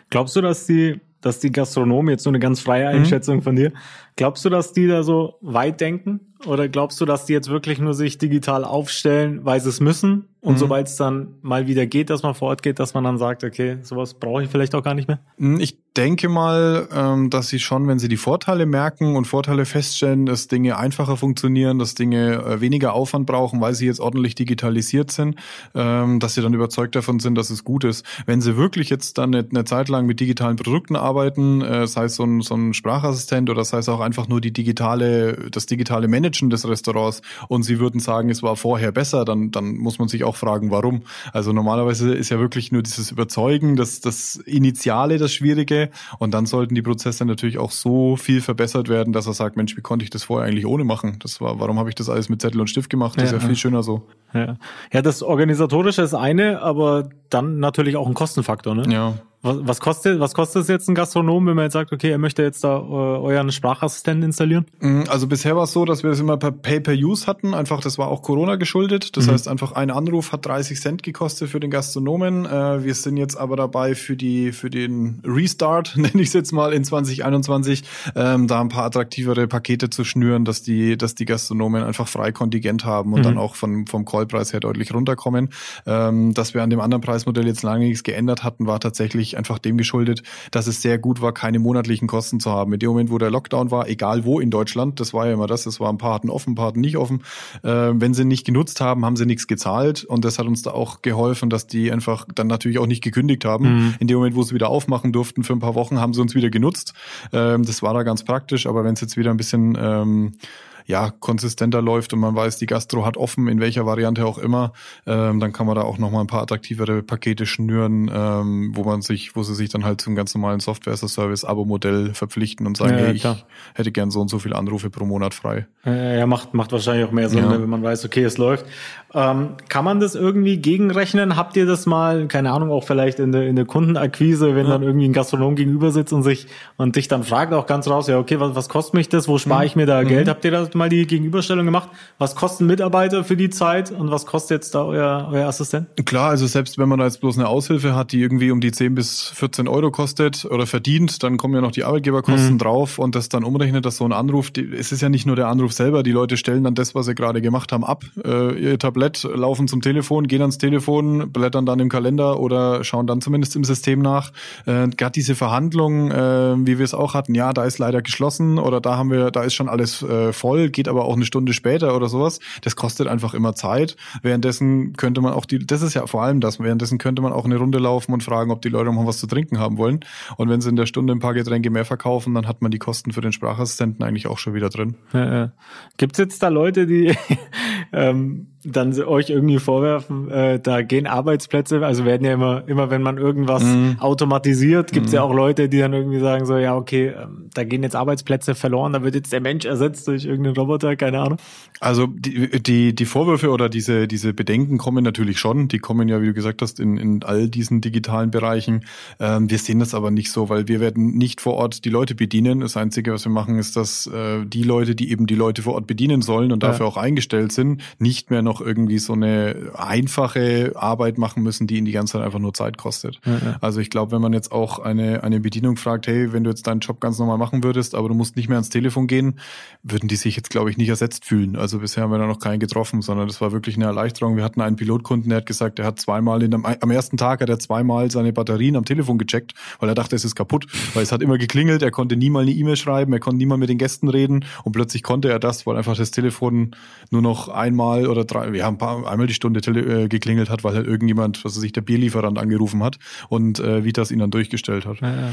[SPEAKER 2] Glaubst du, dass die, dass die Gastronomen, jetzt nur eine ganz freie
[SPEAKER 3] Mhm.
[SPEAKER 2] Einschätzung von dir, glaubst du, dass die da so weit denken? Oder glaubst du, dass die jetzt wirklich nur sich digital aufstellen, weil sie es müssen? Und
[SPEAKER 3] Mhm.
[SPEAKER 2] sobald es dann mal wieder geht, dass man vor Ort geht, dass man dann sagt, okay, sowas brauche ich vielleicht auch gar nicht mehr?
[SPEAKER 3] Hm, Ich denke mal, ähm, dass sie schon, wenn sie die Vorteile merken und Vorteile feststellen, dass Dinge einfacher funktionieren, dass Dinge äh, weniger Aufwand brauchen, weil sie jetzt ordentlich digitalisiert sind, ähm, dass sie dann überzeugt davon sind, dass es gut ist. Wenn sie wirklich jetzt dann eine, eine Zeit lang mit digitalen Produkten arbeiten, äh, sei es so ein, so ein Sprachassistent oder sei es auch einfach nur die digitale, das digitale Managen des Restaurants und sie würden sagen, es war vorher besser, dann, dann muss man sich auch fragen, warum. Also normalerweise ist ja wirklich nur dieses Überzeugen, das, das Initiale, das Schwierige und dann sollten die Prozesse natürlich auch so viel verbessert werden, dass er sagt, Mensch, wie konnte ich das vorher eigentlich ohne machen? Das war, warum habe ich das alles mit Zettel und Stift gemacht? Das ist
[SPEAKER 2] Ja,
[SPEAKER 3] ja
[SPEAKER 2] ja.
[SPEAKER 3] viel schöner so.
[SPEAKER 2] Ja. ja, das Organisatorische ist eine, aber dann natürlich auch ein Kostenfaktor, ne?
[SPEAKER 3] Ja.
[SPEAKER 2] Was, was kostet, was kostet es jetzt ein Gastronom, wenn man jetzt sagt, okay, er möchte jetzt da äh, euren Sprachassistenten installieren?
[SPEAKER 3] Mm, Also bisher war es so, dass wir das immer per Pay-per-Use hatten. Einfach, das war auch Corona geschuldet. Das heißt, einfach ein Anruf hat 30 Cent gekostet für den Gastronomen. Äh, Wir sind jetzt aber dabei für die für den Restart, nenne ich es jetzt mal in 2021, ähm, da ein paar attraktivere Pakete zu schnüren, dass die dass die Gastronomen einfach frei Kontingent haben und
[SPEAKER 2] Mhm.
[SPEAKER 3] dann auch von, vom Callpreis her deutlich runterkommen. Ähm, Dass wir an dem anderen Preismodell jetzt lange nichts geändert hatten, war tatsächlich einfach dem geschuldet, dass es sehr gut war, keine monatlichen Kosten zu haben. In dem Moment, wo der Lockdown war, egal wo in Deutschland, das war ja immer das, es war ein paar hatten offen, ein paar hatten nicht offen. Äh, wenn sie nicht genutzt haben, haben sie nichts gezahlt und das hat uns da auch geholfen, dass die einfach dann natürlich auch nicht gekündigt haben. Mhm. In dem Moment, wo sie wieder aufmachen durften für ein paar Wochen, haben sie uns wieder genutzt. Ähm, das war da ganz praktisch, aber wenn es jetzt wieder ein bisschen ähm, ja, konsistenter läuft und man weiß, die Gastro hat offen, in welcher Variante auch immer, ähm, dann kann man da auch nochmal ein paar attraktivere Pakete schnüren, ähm, wo man sich, wo sie sich dann halt zum ganz normalen Software-as-a-Service-Abo-Modell verpflichten und sagen, ja, hey, ich hätte gern so und so viele Anrufe pro Monat frei.
[SPEAKER 2] Ja, macht, macht wahrscheinlich auch mehr Sinn, ja. wenn man weiß, okay, es läuft. Ähm, kann man das irgendwie gegenrechnen? Habt ihr das mal, keine Ahnung, auch vielleicht in der, in der Kundenakquise, wenn ja. dann irgendwie ein Gastronom gegenüber sitzt und sich und dich dann fragt auch ganz raus, ja, okay, was, was kostet mich das? Wo spare mhm. ich mir da mhm. Geld? Habt ihr das mal die Gegenüberstellung gemacht? Was kosten Mitarbeiter für die Zeit und was kostet jetzt da euer, euer Assistent?
[SPEAKER 3] Klar, also selbst wenn man da jetzt bloß eine Aushilfe hat, die irgendwie um die 10 bis 14 Euro kostet oder verdient, dann kommen ja noch die Arbeitgeberkosten mhm. drauf und das dann umrechnet, dass so ein Anruf, die, es ist ja nicht nur der Anruf selber, die Leute stellen dann das, was sie gerade gemacht haben, ab, äh, ihr Tablett, laufen zum Telefon, gehen ans Telefon, blättern dann im Kalender oder schauen dann zumindest im System nach. Äh, Gerade diese Verhandlungen, äh, wie wir es auch hatten, ja, da ist leider geschlossen oder da haben wir, da ist schon alles äh, voll, geht aber auch eine Stunde später oder sowas. Das kostet einfach immer Zeit. Währenddessen könnte man auch die, das ist ja vor allem das, währenddessen könnte man auch eine Runde laufen und fragen, ob die Leute noch was zu trinken haben wollen. Und wenn sie in der Stunde ein paar Getränke mehr verkaufen, dann hat man die Kosten für den Sprachassistenten eigentlich auch schon wieder drin. Ja,
[SPEAKER 2] ja. Gibt es jetzt da Leute, die ähm, dann euch irgendwie vorwerfen, äh, da gehen Arbeitsplätze, also werden ja immer, immer wenn man irgendwas mhm. automatisiert, gibt es mhm. ja auch Leute, die dann irgendwie sagen so, ja, okay, ähm, da gehen jetzt Arbeitsplätze verloren, da wird jetzt der Mensch ersetzt durch irgendeinen Roboter, keine Ahnung.
[SPEAKER 3] Also die, die, die Vorwürfe oder diese, diese Bedenken kommen natürlich schon, die kommen ja, wie du gesagt hast, in, in all diesen digitalen Bereichen. Ähm, wir sehen das aber nicht so, weil wir werden nicht vor Ort die Leute bedienen. Das Einzige, was wir machen, ist, dass äh, die Leute, die eben die Leute vor Ort bedienen sollen und dafür ja. auch eingestellt sind, nicht mehr noch irgendwie so eine einfache Arbeit machen müssen, die ihnen die ganze Zeit einfach nur Zeit kostet. Ja, ja. Also ich glaube, wenn man jetzt auch eine, eine Bedienung fragt, hey, wenn du jetzt deinen Job ganz normal machen würdest, aber du musst nicht mehr ans Telefon gehen, würden die sich jetzt, glaube ich, nicht ersetzt fühlen. Also bisher haben wir da noch keinen getroffen, sondern das war wirklich eine Erleichterung. Wir hatten einen Pilotkunden, der hat gesagt, er hat zweimal in am ersten Tag hat er zweimal seine Batterien am Telefon gecheckt, weil er dachte, es ist kaputt, weil es hat immer geklingelt, er konnte nie mal eine E-Mail schreiben, er konnte nie mal mit den Gästen reden und plötzlich konnte er das, weil einfach das Telefon nur noch einmal oder drei, wir haben paar, einmal die Stunde tele, äh, geklingelt hat, weil halt irgendjemand, was weiß ich, der Bierlieferant angerufen hat und äh, Vitas ihn dann durchgestellt hat. Ja, ja.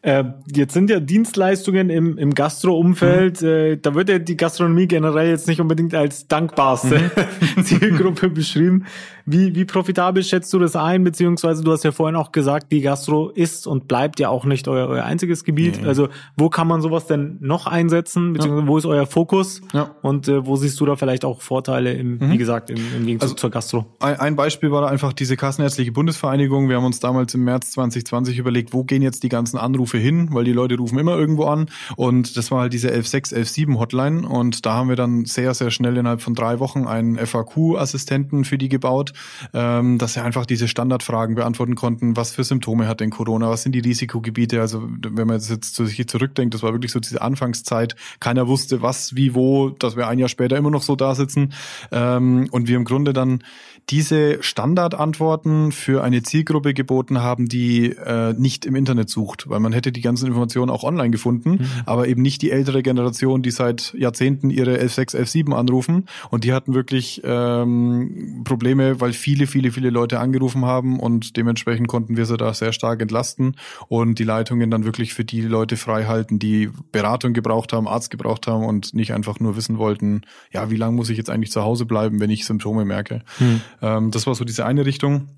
[SPEAKER 2] Äh, jetzt sind ja Dienstleistungen im, im Gastro-Umfeld, mhm. äh, da wird ja die Gastronomie generell jetzt nicht unbedingt als dankbarste mhm. Zielgruppe beschrieben. Wie, wie profitabel schätzt du das ein? Beziehungsweise du hast ja vorhin auch gesagt, die Gastro ist und bleibt ja auch nicht euer, euer einziges Gebiet. Nee. Also wo kann man sowas denn noch einsetzen? Beziehungsweise ja. wo ist euer Fokus? Ja. Und äh, wo siehst du da vielleicht auch Vorteile, im, mhm. wie gesagt, im, im Gegenzug also, zur Gastro?
[SPEAKER 3] Ein, ein Beispiel war da einfach diese Kassenärztliche Bundesvereinigung. Wir haben uns damals im März 2020 überlegt, wo gehen jetzt die ganzen Anrufe hin? Weil die Leute rufen immer irgendwo an. Und das war halt diese 116, 117 Hotline. Und da haben wir dann sehr, sehr schnell innerhalb von drei Wochen einen FAQ-Assistenten für die gebaut ähm, dass sie einfach diese Standardfragen beantworten konnten. Was für Symptome hat denn Corona? Was sind die Risikogebiete? Also wenn man jetzt zu sich zurückdenkt, das war wirklich so diese Anfangszeit. Keiner wusste was, wie, wo, dass wir ein Jahr später immer noch so da sitzen. Ähm, und wir im Grunde dann diese Standardantworten für eine Zielgruppe geboten haben, die äh, nicht im Internet sucht, weil man hätte die ganzen Informationen auch online gefunden, mhm. aber eben nicht die ältere Generation, die seit Jahrzehnten ihre 11.6, 11.7 anrufen und die hatten wirklich ähm, Probleme, weil viele, viele, viele Leute angerufen haben und dementsprechend konnten wir sie da sehr stark entlasten und die Leitungen dann wirklich für die Leute frei halten, die Beratung gebraucht haben, Arzt gebraucht haben und nicht einfach nur wissen wollten, ja, wie lange muss ich jetzt eigentlich zu Hause bleiben, wenn ich Symptome merke. Mhm. Ähm, das war so diese eine Richtung.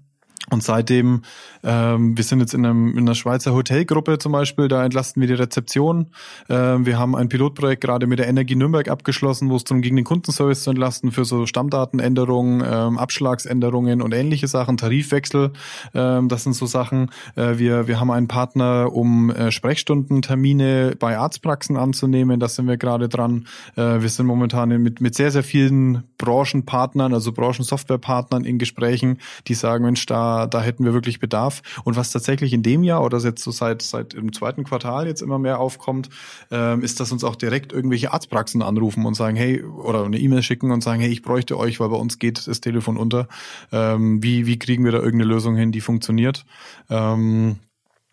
[SPEAKER 3] Und seitdem, ähm, wir sind jetzt in, einem, in einer Schweizer Hotelgruppe zum Beispiel, da entlasten wir die Rezeption. Ähm, wir haben ein Pilotprojekt gerade mit der Energie Nürnberg abgeschlossen, wo es darum ging, den Kundenservice zu entlasten für so Stammdatenänderungen, ähm, Abschlagsänderungen und ähnliche Sachen, Tarifwechsel. Ähm, das sind so Sachen. Äh, wir, wir haben einen Partner, um äh, Sprechstundentermine bei Arztpraxen anzunehmen. Da sind wir gerade dran. Äh, wir sind momentan mit, mit sehr, sehr vielen Branchenpartnern, also Branchensoftwarepartnern in Gesprächen, die sagen, Mensch, da da, hätten wir wirklich Bedarf. Und was tatsächlich in dem Jahr oder jetzt so seit, seit im zweiten Quartal jetzt immer mehr aufkommt, ähm, ist, dass uns auch direkt irgendwelche Arztpraxen anrufen und sagen, hey, oder eine E-Mail schicken und sagen, hey, ich bräuchte euch, weil bei uns geht das Telefon unter. Ähm, wie, wie kriegen wir da irgendeine Lösung hin, die funktioniert? Ähm,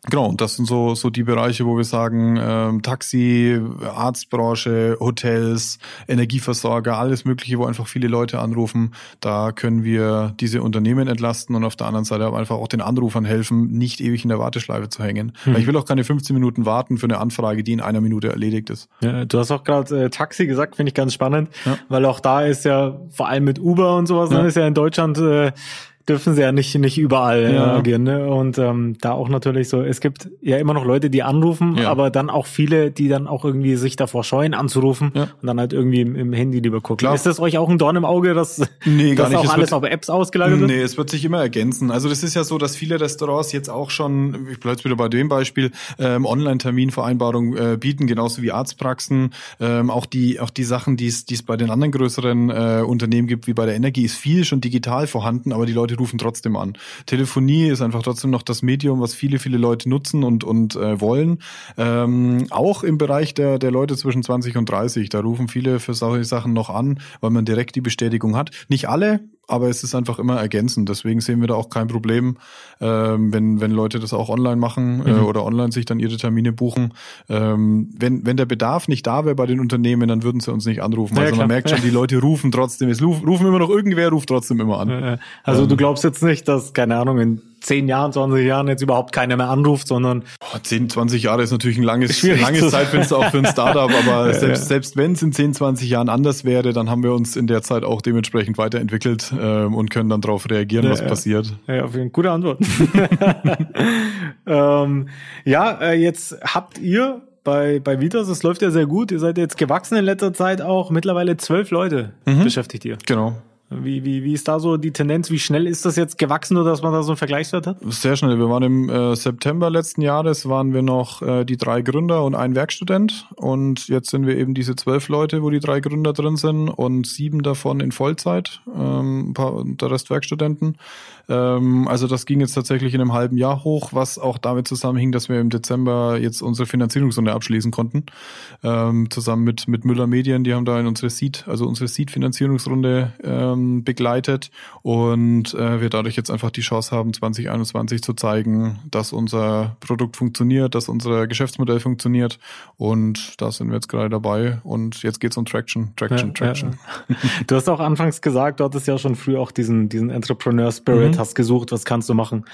[SPEAKER 3] Genau, und das sind so, so die Bereiche, wo wir sagen, ähm, Taxi, Arztbranche, Hotels, Energieversorger, alles Mögliche, wo einfach viele Leute anrufen. Da können wir diese Unternehmen entlasten und auf der anderen Seite aber einfach auch den Anrufern helfen, nicht ewig in der Warteschleife zu hängen. Mhm. Weil ich will auch keine 15 Minuten warten für eine Anfrage, die in einer Minute erledigt ist.
[SPEAKER 2] Ja, du hast auch gerade äh, Taxi gesagt, finde ich ganz spannend, ja. weil auch da ist ja vor allem mit Uber und sowas, ja. ne, ist ja in Deutschland äh, dürfen sie ja nicht, nicht überall ja. agieren. Ne? Und ähm, da auch natürlich so, es gibt ja immer noch Leute, die anrufen, ja. aber dann auch viele, die dann auch irgendwie sich davor scheuen anzurufen ja. und dann halt irgendwie im, im Handy lieber gucken. Klar. Ist das euch auch ein Dorn im Auge, dass, nee, dass auch es alles wird, auf Apps ausgelagert wird?
[SPEAKER 3] Nee, es wird sich immer ergänzen. Also das ist ja so, dass viele Restaurants jetzt auch schon, ich bleibe wieder bei dem Beispiel, ähm, Online-Terminvereinbarung äh, bieten, genauso wie Arztpraxen. Ähm, auch die auch die Sachen, die es die es bei den anderen größeren äh, Unternehmen gibt, wie bei der Energie, ist viel schon digital vorhanden, aber die Leute rufen trotzdem an. Telefonie ist einfach trotzdem noch das Medium, was viele, viele Leute nutzen und, und äh, wollen. Ähm, auch im Bereich der, der Leute zwischen 20 und 30, da rufen viele für solche Sachen noch an, weil man direkt die Bestätigung hat. Nicht alle, aber es ist einfach immer ergänzend. Deswegen sehen wir da auch kein Problem, ähm, wenn, wenn Leute das auch online machen äh, mhm. oder online sich dann ihre Termine buchen. Ähm, wenn, wenn der Bedarf nicht da wäre bei den Unternehmen, dann würden sie uns nicht anrufen. Ja, also man merkt schon, die Leute rufen trotzdem. Es rufen immer noch irgendwer, ruft trotzdem immer an.
[SPEAKER 2] Also ähm, du glaubst jetzt nicht, dass, keine Ahnung, in 10 Jahren, 20 Jahren jetzt überhaupt keiner mehr anruft, sondern.
[SPEAKER 3] Oh, 10, 20 Jahre ist natürlich ein langes, langes Zeitfenster auch für ein Startup, aber ja, selbst, ja. selbst wenn es in 10, 20 Jahren anders wäre, dann haben wir uns in der Zeit auch dementsprechend weiterentwickelt ähm, und können dann darauf reagieren, ja, was passiert.
[SPEAKER 2] Ja, auf jeden gute Antwort. ähm, ja, äh, jetzt habt ihr bei, bei Vitas, es läuft ja sehr gut. Ihr seid jetzt gewachsen in letzter Zeit auch. Mittlerweile zwölf Leute mhm. beschäftigt ihr.
[SPEAKER 3] Genau.
[SPEAKER 2] Wie, wie, wie ist da so die Tendenz? Wie schnell ist das jetzt gewachsen, oder dass man da so einen Vergleichswert hat?
[SPEAKER 3] Sehr schnell. Wir waren im äh, September letzten Jahres, waren wir noch äh, die drei Gründer und ein Werkstudent. Und jetzt sind wir eben diese zwölf Leute, wo die drei Gründer drin sind und sieben davon in Vollzeit, ähm, paar, der Rest Werkstudenten. Ähm, also das ging jetzt tatsächlich in einem halben Jahr hoch, was auch damit zusammenhing, dass wir im Dezember jetzt unsere Finanzierungsrunde abschließen konnten. Ähm, zusammen mit, mit Müller Medien, die haben da in unsere Seed, also unsere Seed-Finanzierungsrunde ähm, begleitet und äh, wir dadurch jetzt einfach die Chance haben, 2021 zu zeigen, dass unser Produkt funktioniert, dass unser Geschäftsmodell funktioniert und da sind wir jetzt gerade dabei und jetzt geht's um Traction, Traction, ja, Traction.
[SPEAKER 2] Ja. Du hast auch anfangs gesagt, du hattest ja schon früh auch diesen, diesen Entrepreneur Spirit. Mhm hast gesucht, was kannst du machen.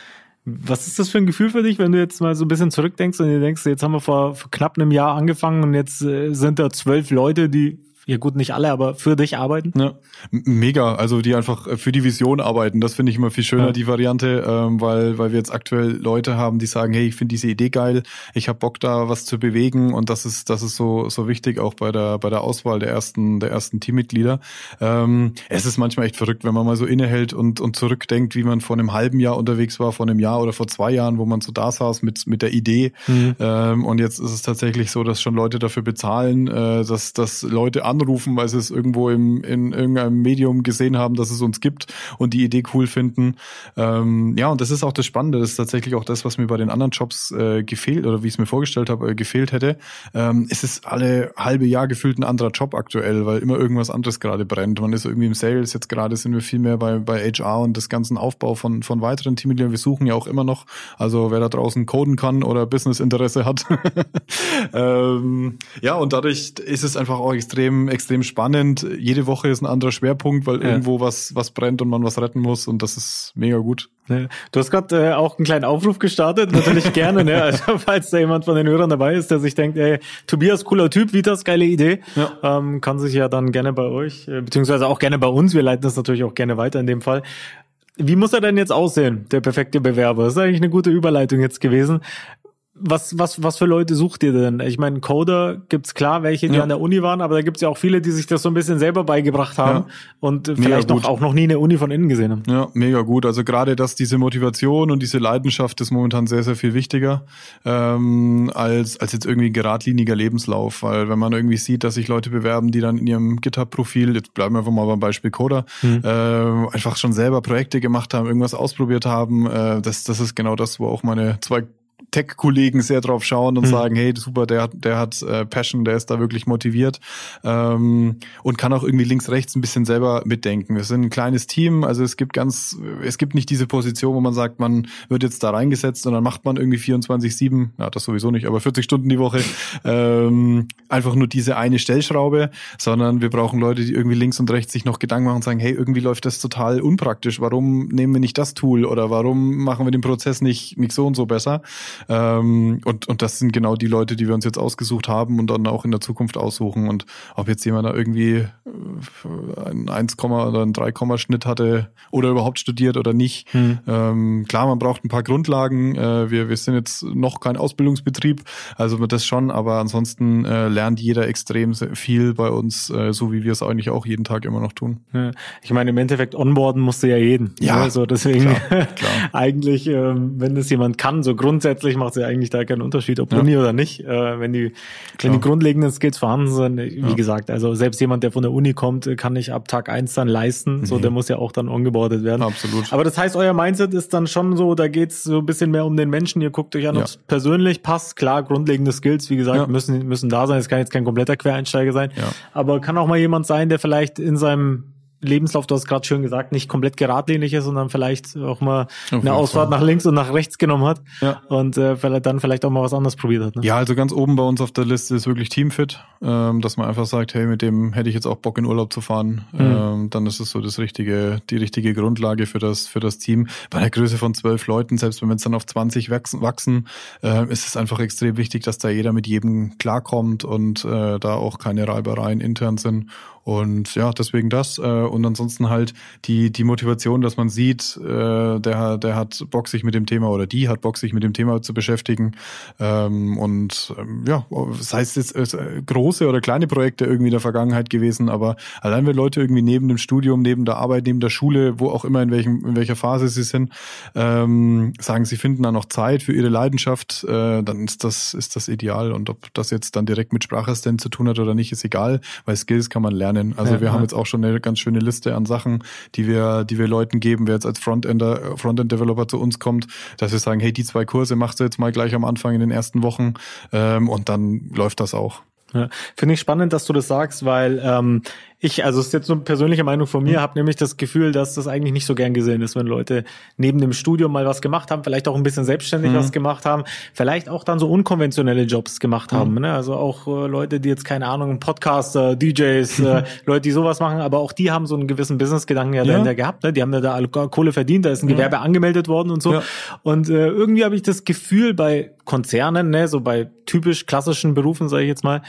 [SPEAKER 2] Was ist das für ein Gefühl für dich, wenn du jetzt mal so ein bisschen zurückdenkst und dir denkst, jetzt haben wir vor, vor knapp einem Jahr angefangen und jetzt äh, sind da zwölf Leute, die ja gut, nicht alle, aber für dich arbeiten? Ja,
[SPEAKER 3] mega. Also die einfach äh, für die Vision arbeiten. Das finde ich immer viel schöner, ja. die Variante, ähm, weil, weil wir jetzt aktuell Leute haben, die sagen, hey, ich finde diese Idee geil, ich habe Bock da was zu bewegen und das ist, das ist so, so wichtig auch bei der, bei der Auswahl der ersten, der ersten Teammitglieder. Ähm, es ist manchmal echt verrückt, wenn man mal so innehält und, und zurückdenkt, wie man vor einem halben Jahr unterwegs war, vor einem Jahr oder vor zwei Jahren, wo man so da saß mit, mit der Idee. Mhm. Ähm, und jetzt ist es tatsächlich so, dass schon Leute dafür bezahlen, äh, dass, dass Leute anrufen, weil sie es irgendwo im, in irgendeinem Medium gesehen haben, dass es uns gibt und die Idee cool finden. Ähm, ja, und das ist auch das Spannende. Das ist tatsächlich auch das, was mir bei den anderen Jobs äh, gefehlt oder wie ich es mir vorgestellt habe, äh, gefehlt hätte. Ähm, es ist alle halbe Jahr gefühlt ein anderer Job aktuell, weil immer irgendwas anderes gerade brennt. Man ist irgendwie im Sales, jetzt gerade sind wir viel mehr bei, bei HR und das ganzen Aufbau von, von weiteren Teammitgliedern. Wir suchen ja auch immer noch, also wer da draußen coden kann oder Businessinteresse hat. ähm, ja, und dadurch ist es einfach auch extrem extrem, spannend. Jede Woche ist ein anderer Schwerpunkt, weil ja. irgendwo was, was brennt und man was retten muss und das ist mega gut.
[SPEAKER 2] Ja. Du hast gerade äh, auch einen kleinen Aufruf gestartet, natürlich gerne, ne? Also, falls da jemand von den Hörern dabei ist, der sich denkt, ey, Tobias, cooler Typ, Vitas, geile Idee, ja. ähm, kann sich ja dann gerne bei euch, äh, beziehungsweise auch gerne bei uns, wir leiten das natürlich auch gerne weiter in dem Fall. Wie muss er denn jetzt aussehen, der perfekte Bewerber? Das ist eigentlich eine gute Überleitung jetzt gewesen was, was, was für Leute sucht ihr denn? Ich meine, Coder gibt's klar, welche, die ja. an der Uni waren, aber da gibt's ja auch viele, die sich das so ein bisschen selber beigebracht haben ja. und mega vielleicht auch, auch noch nie eine Uni von innen gesehen haben.
[SPEAKER 3] Ja, mega gut. Also gerade, dass diese Motivation und diese Leidenschaft ist momentan sehr, sehr viel wichtiger ähm, als, als jetzt irgendwie ein geradliniger Lebenslauf. Weil wenn man irgendwie sieht, dass sich Leute bewerben, die dann in ihrem GitHub-Profil, jetzt bleiben wir einfach mal beim Beispiel Coder, mhm. äh, einfach schon selber Projekte gemacht haben, irgendwas ausprobiert haben, äh, das, das ist genau das, wo auch meine zwei Tech-Kollegen sehr drauf schauen und mhm. sagen, hey, super, der hat, der hat äh, Passion, der ist da wirklich motiviert ähm, und kann auch irgendwie links, rechts ein bisschen selber mitdenken. Wir sind ein kleines Team, also es gibt ganz, es gibt nicht diese Position, wo man sagt, man wird jetzt da reingesetzt und dann macht man irgendwie 24-7, ja, das sowieso nicht, aber 40 Stunden die Woche, ähm, einfach nur diese eine Stellschraube, sondern wir brauchen Leute, die irgendwie links und rechts sich noch Gedanken machen und sagen, hey, irgendwie läuft das total unpraktisch, warum nehmen wir nicht das Tool oder warum machen wir den Prozess nicht, nicht so und so besser? Ähm, und, und das sind genau die Leute, die wir uns jetzt ausgesucht haben und dann auch in der Zukunft aussuchen. Und ob jetzt jemand da irgendwie äh, einen 1, oder einen 3, Schnitt hatte oder überhaupt studiert oder nicht. Hm. Ähm, klar, man braucht ein paar Grundlagen. Äh, wir, wir sind jetzt noch kein Ausbildungsbetrieb, also das schon, aber ansonsten äh, lernt jeder extrem viel bei uns, äh, so wie wir es eigentlich auch jeden Tag immer noch tun.
[SPEAKER 2] Ja. Ich meine, im Endeffekt onboarden musste ja jeden.
[SPEAKER 3] Ja,
[SPEAKER 2] also deswegen klar, klar. eigentlich, ähm, wenn das jemand kann, so grundsätzlich macht es ja eigentlich da keinen Unterschied, ob ja. Uni oder nicht. Äh, wenn die, wenn die grundlegenden Skills vorhanden sind, wie ja. gesagt, also selbst jemand, der von der Uni kommt, kann nicht ab Tag eins dann leisten. Mhm. So, der muss ja auch dann ongeboardet werden.
[SPEAKER 3] Absolut.
[SPEAKER 2] Aber das heißt, euer Mindset ist dann schon so, da geht's so ein bisschen mehr um den Menschen. Ihr guckt euch an, es persönlich passt. Klar, grundlegende Skills, wie gesagt, müssen, müssen da sein. Es kann jetzt kein kompletter Quereinsteiger sein. Aber kann auch mal jemand sein, der vielleicht in seinem Lebenslauf, du hast gerade schön gesagt, nicht komplett geradlinig ist, sondern vielleicht auch mal Auf eine Ausfahrt Fall. nach links und nach rechts genommen hat ja. und äh, vielleicht dann vielleicht auch mal was anderes probiert hat.
[SPEAKER 3] Ne? Ja, also ganz oben bei uns auf der Liste ist wirklich Teamfit, ähm, dass man einfach sagt, hey, mit dem hätte ich jetzt auch Bock in Urlaub zu fahren. Mhm. Ähm, dann ist es so das richtige, die richtige Grundlage für das für das Team. Bei einer Größe von zwölf Leuten, selbst wenn wir jetzt dann auf 20 wachsen, wachsen äh, ist es einfach extrem wichtig, dass da jeder mit jedem klarkommt und äh, da auch keine Reibereien intern sind. Und ja, deswegen das. Äh, und ansonsten halt die, die Motivation, dass man sieht, äh, der, der hat Bock, sich mit dem Thema oder die hat Bock, sich mit dem Thema zu beschäftigen. Ähm, und ähm, ja, das heißt jetzt äh, große oder kleine Projekte irgendwie in der Vergangenheit gewesen, aber allein wenn Leute irgendwie neben dem Studium, neben der Arbeit, neben der Schule, wo auch immer in welchem, in welcher Phase sie sind, ähm, sagen, sie finden da noch Zeit für ihre Leidenschaft, dann ist das, ist das ideal. Und ob das jetzt dann direkt mit Sprachassistent zu tun hat oder nicht, ist egal, weil Skills kann man lernen lernen. Also ja, wir ja. haben jetzt auch schon eine ganz schöne Liste an Sachen, die wir, die wir Leuten geben, wer jetzt als Frontender, Frontend-Developer zu uns kommt, dass wir sagen, hey, die zwei Kurse machst du jetzt mal gleich am Anfang in den ersten Wochen ähm, und dann läuft das auch.
[SPEAKER 2] Ja, Finde ich spannend, dass du das sagst, weil ähm, ich, also es ist jetzt so eine persönliche Meinung von mir, mhm. habe nämlich das Gefühl, dass das eigentlich nicht so gern gesehen ist, wenn Leute neben dem Studium mal was gemacht haben, vielleicht auch ein bisschen selbstständig mhm. was gemacht haben, vielleicht auch dann so unkonventionelle Jobs gemacht mhm. haben. Ne? Also auch äh, Leute, die jetzt keine Ahnung, Podcaster, DJs, äh, Leute, die sowas machen, aber auch die haben so einen gewissen Businessgedanken ja, ja. dahinter gehabt. Ne? Die haben ja da Kohle verdient, da ist ein Gewerbe angemeldet worden und so. Ja. Und äh, irgendwie habe ich das Gefühl bei Konzernen, ne, so bei typisch klassischen Berufen, sage ich jetzt mal,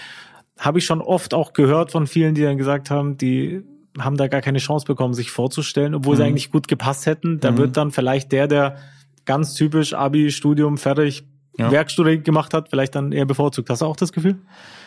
[SPEAKER 2] habe ich schon oft auch gehört von vielen, die dann gesagt haben, die haben da gar keine Chance bekommen, sich vorzustellen, obwohl mhm. sie eigentlich gut gepasst hätten. Da mhm. wird dann vielleicht der, der ganz typisch Abi, Studium, fertig, ja. Werkstudie gemacht hat, vielleicht dann eher bevorzugt. Hast du auch das Gefühl?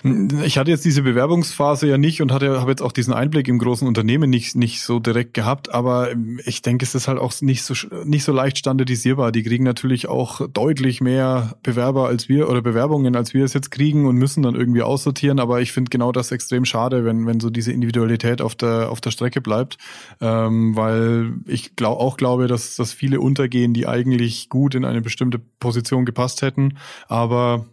[SPEAKER 3] Ich hatte jetzt diese Bewerbungsphase ja nicht und hatte habe jetzt auch diesen Einblick im großen Unternehmen nicht nicht so direkt gehabt, aber ich denke, es ist halt auch nicht so nicht so leicht standardisierbar. Die kriegen natürlich auch deutlich mehr Bewerber als wir oder Bewerbungen als wir es jetzt kriegen und müssen dann irgendwie aussortieren. Aber ich finde genau das extrem schade, wenn wenn so diese Individualität auf der auf der Strecke bleibt, ähm, weil ich glaub, auch glaube, dass dass viele untergehen, die eigentlich gut in eine bestimmte Position gepasst hätten, aber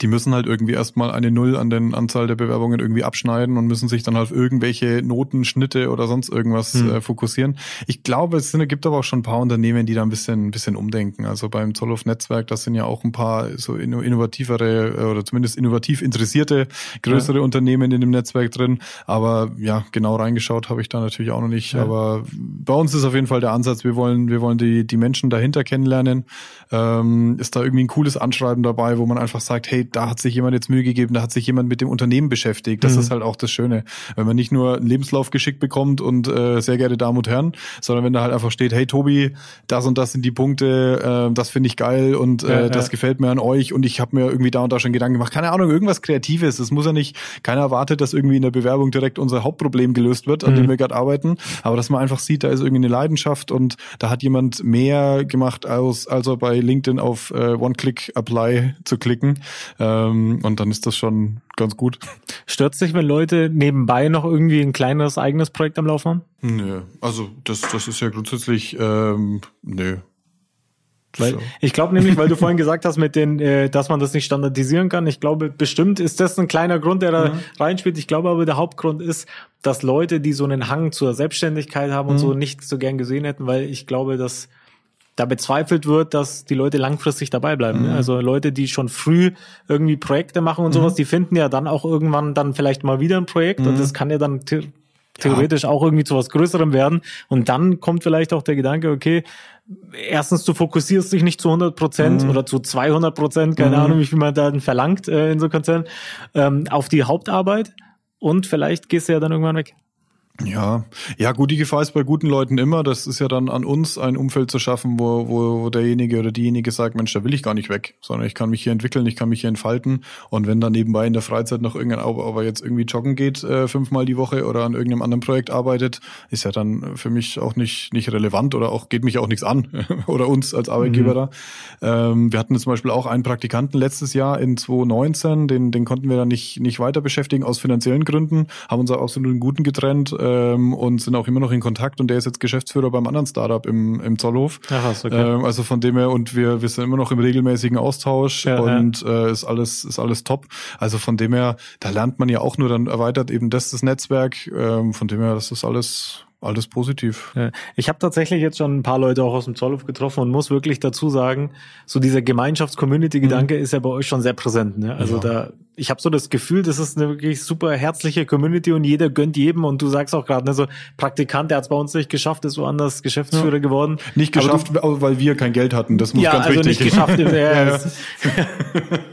[SPEAKER 3] die müssen halt irgendwie erstmal eine Null an den Anzahl der Bewerbungen irgendwie abschneiden und müssen sich dann halt auf irgendwelche Noten, Schnitte oder sonst irgendwas hm. äh, fokussieren. Ich glaube, es sind, gibt aber auch schon ein paar Unternehmen, die da ein bisschen, ein bisschen umdenken. Also beim Zollhof Netzwerk, das sind ja auch ein paar so innovativere äh, oder zumindest innovativ interessierte größere ja. Unternehmen in dem Netzwerk drin. Aber ja, genau reingeschaut habe ich da natürlich auch noch nicht. Ja. Aber bei uns ist auf jeden Fall der Ansatz, wir wollen, wir wollen die, die Menschen dahinter kennenlernen. Ähm, ist da irgendwie ein cooles Anschreiben dabei, wo man einfach sagt, hey, da hat sich jemand jetzt Mühe gegeben, da hat sich jemand mit dem Unternehmen beschäftigt. Das mhm. ist halt auch das Schöne. Wenn man nicht nur einen Lebenslauf geschickt bekommt und äh, sehr geehrte Damen und Herren, sondern wenn da halt einfach steht, hey Tobi, das und das sind die Punkte, äh, das finde ich geil und äh, ja, das gefällt mir an euch und ich habe mir irgendwie da und da schon Gedanken gemacht. Keine Ahnung, irgendwas Kreatives. Es muss ja nicht, keiner erwartet, dass irgendwie in der Bewerbung direkt unser Hauptproblem gelöst wird, an mhm. dem wir gerade arbeiten, aber dass man einfach sieht, da ist irgendwie eine Leidenschaft und da hat jemand mehr gemacht, als also bei LinkedIn auf äh, One-Click-Apply zu klicken. Ähm, und dann ist das schon ganz gut.
[SPEAKER 2] Stört sich, wenn Leute nebenbei noch irgendwie ein kleineres eigenes Projekt am Laufen haben?
[SPEAKER 3] Nö, also das, das ist ja grundsätzlich, ähm, nö.
[SPEAKER 2] Weil,
[SPEAKER 3] So.
[SPEAKER 2] Ich glaube nämlich, weil du vorhin gesagt hast, mit den, äh, dass man das nicht standardisieren kann. Ich glaube, bestimmt ist das ein kleiner Grund, der da reinspielt. Ich glaube aber, der Hauptgrund ist, dass Leute, die so einen Hang zur Selbstständigkeit haben und so nicht so gern gesehen hätten, weil ich glaube, dass da bezweifelt wird, dass die Leute langfristig dabei bleiben. ne? Also Leute, die schon früh irgendwie Projekte machen und sowas, die finden ja dann auch irgendwann dann vielleicht mal wieder ein Projekt und das kann ja dann the theoretisch auch irgendwie zu was Größerem werden. Und dann kommt vielleicht auch der Gedanke, okay, erstens, du fokussierst dich nicht zu 100 Prozent oder zu 200 Prozent, keine Ahnung, wie viel man da verlangt äh, in so Konzernen, ähm, auf die Hauptarbeit und vielleicht gehst du ja dann irgendwann weg.
[SPEAKER 3] Ja, ja, gut, die Gefahr ist bei guten Leuten immer. Das ist ja dann an uns, ein Umfeld zu schaffen, wo, wo, wo derjenige oder diejenige sagt, Mensch, da will ich gar nicht weg, sondern ich kann mich hier entwickeln, ich kann mich hier entfalten. Und wenn dann nebenbei in der Freizeit noch irgendein, aber jetzt irgendwie joggen geht, äh, fünfmal die Woche oder an irgendeinem anderen Projekt arbeitet, ist ja dann für mich auch nicht, nicht relevant oder auch geht mich auch nichts an oder uns als Arbeitgeber da. Ähm, wir hatten zum Beispiel auch einen Praktikanten letztes Jahr in 2019, den, den konnten wir dann nicht, nicht weiter beschäftigen aus finanziellen Gründen, haben uns aus einem Guten getrennt ähm, und sind auch immer noch in Kontakt und der ist jetzt Geschäftsführer beim anderen Startup im, im Zollhof.
[SPEAKER 2] Ach okay.
[SPEAKER 3] Ähm, also von dem her und wir, wir sind immer noch im regelmäßigen Austausch
[SPEAKER 2] Ja,
[SPEAKER 3] und Äh, ist alles ist alles top. Also von dem her, da lernt man ja auch nur dann erweitert eben das das Netzwerk. Ähm, von dem her, das ist alles alles positiv.
[SPEAKER 2] Ja. Ich habe tatsächlich jetzt schon ein paar Leute auch aus dem Zollhof getroffen und muss wirklich dazu sagen, so dieser Gemeinschafts-Community-Gedanke ist ja bei euch schon sehr präsent. Ne? Also
[SPEAKER 3] Ja.
[SPEAKER 2] da, ich habe so das Gefühl, das ist eine wirklich super herzliche Community und jeder gönnt jedem und du sagst auch gerade, ne, so Praktikant, der hat es bei uns nicht geschafft, ist woanders Geschäftsführer geworden.
[SPEAKER 3] Nicht geschafft, weil wir kein Geld hatten. Das
[SPEAKER 2] Du,
[SPEAKER 3] muss
[SPEAKER 2] ja,
[SPEAKER 3] ganz
[SPEAKER 2] also
[SPEAKER 3] wichtig
[SPEAKER 2] nicht geschafft. Ja,
[SPEAKER 3] Ja, ja.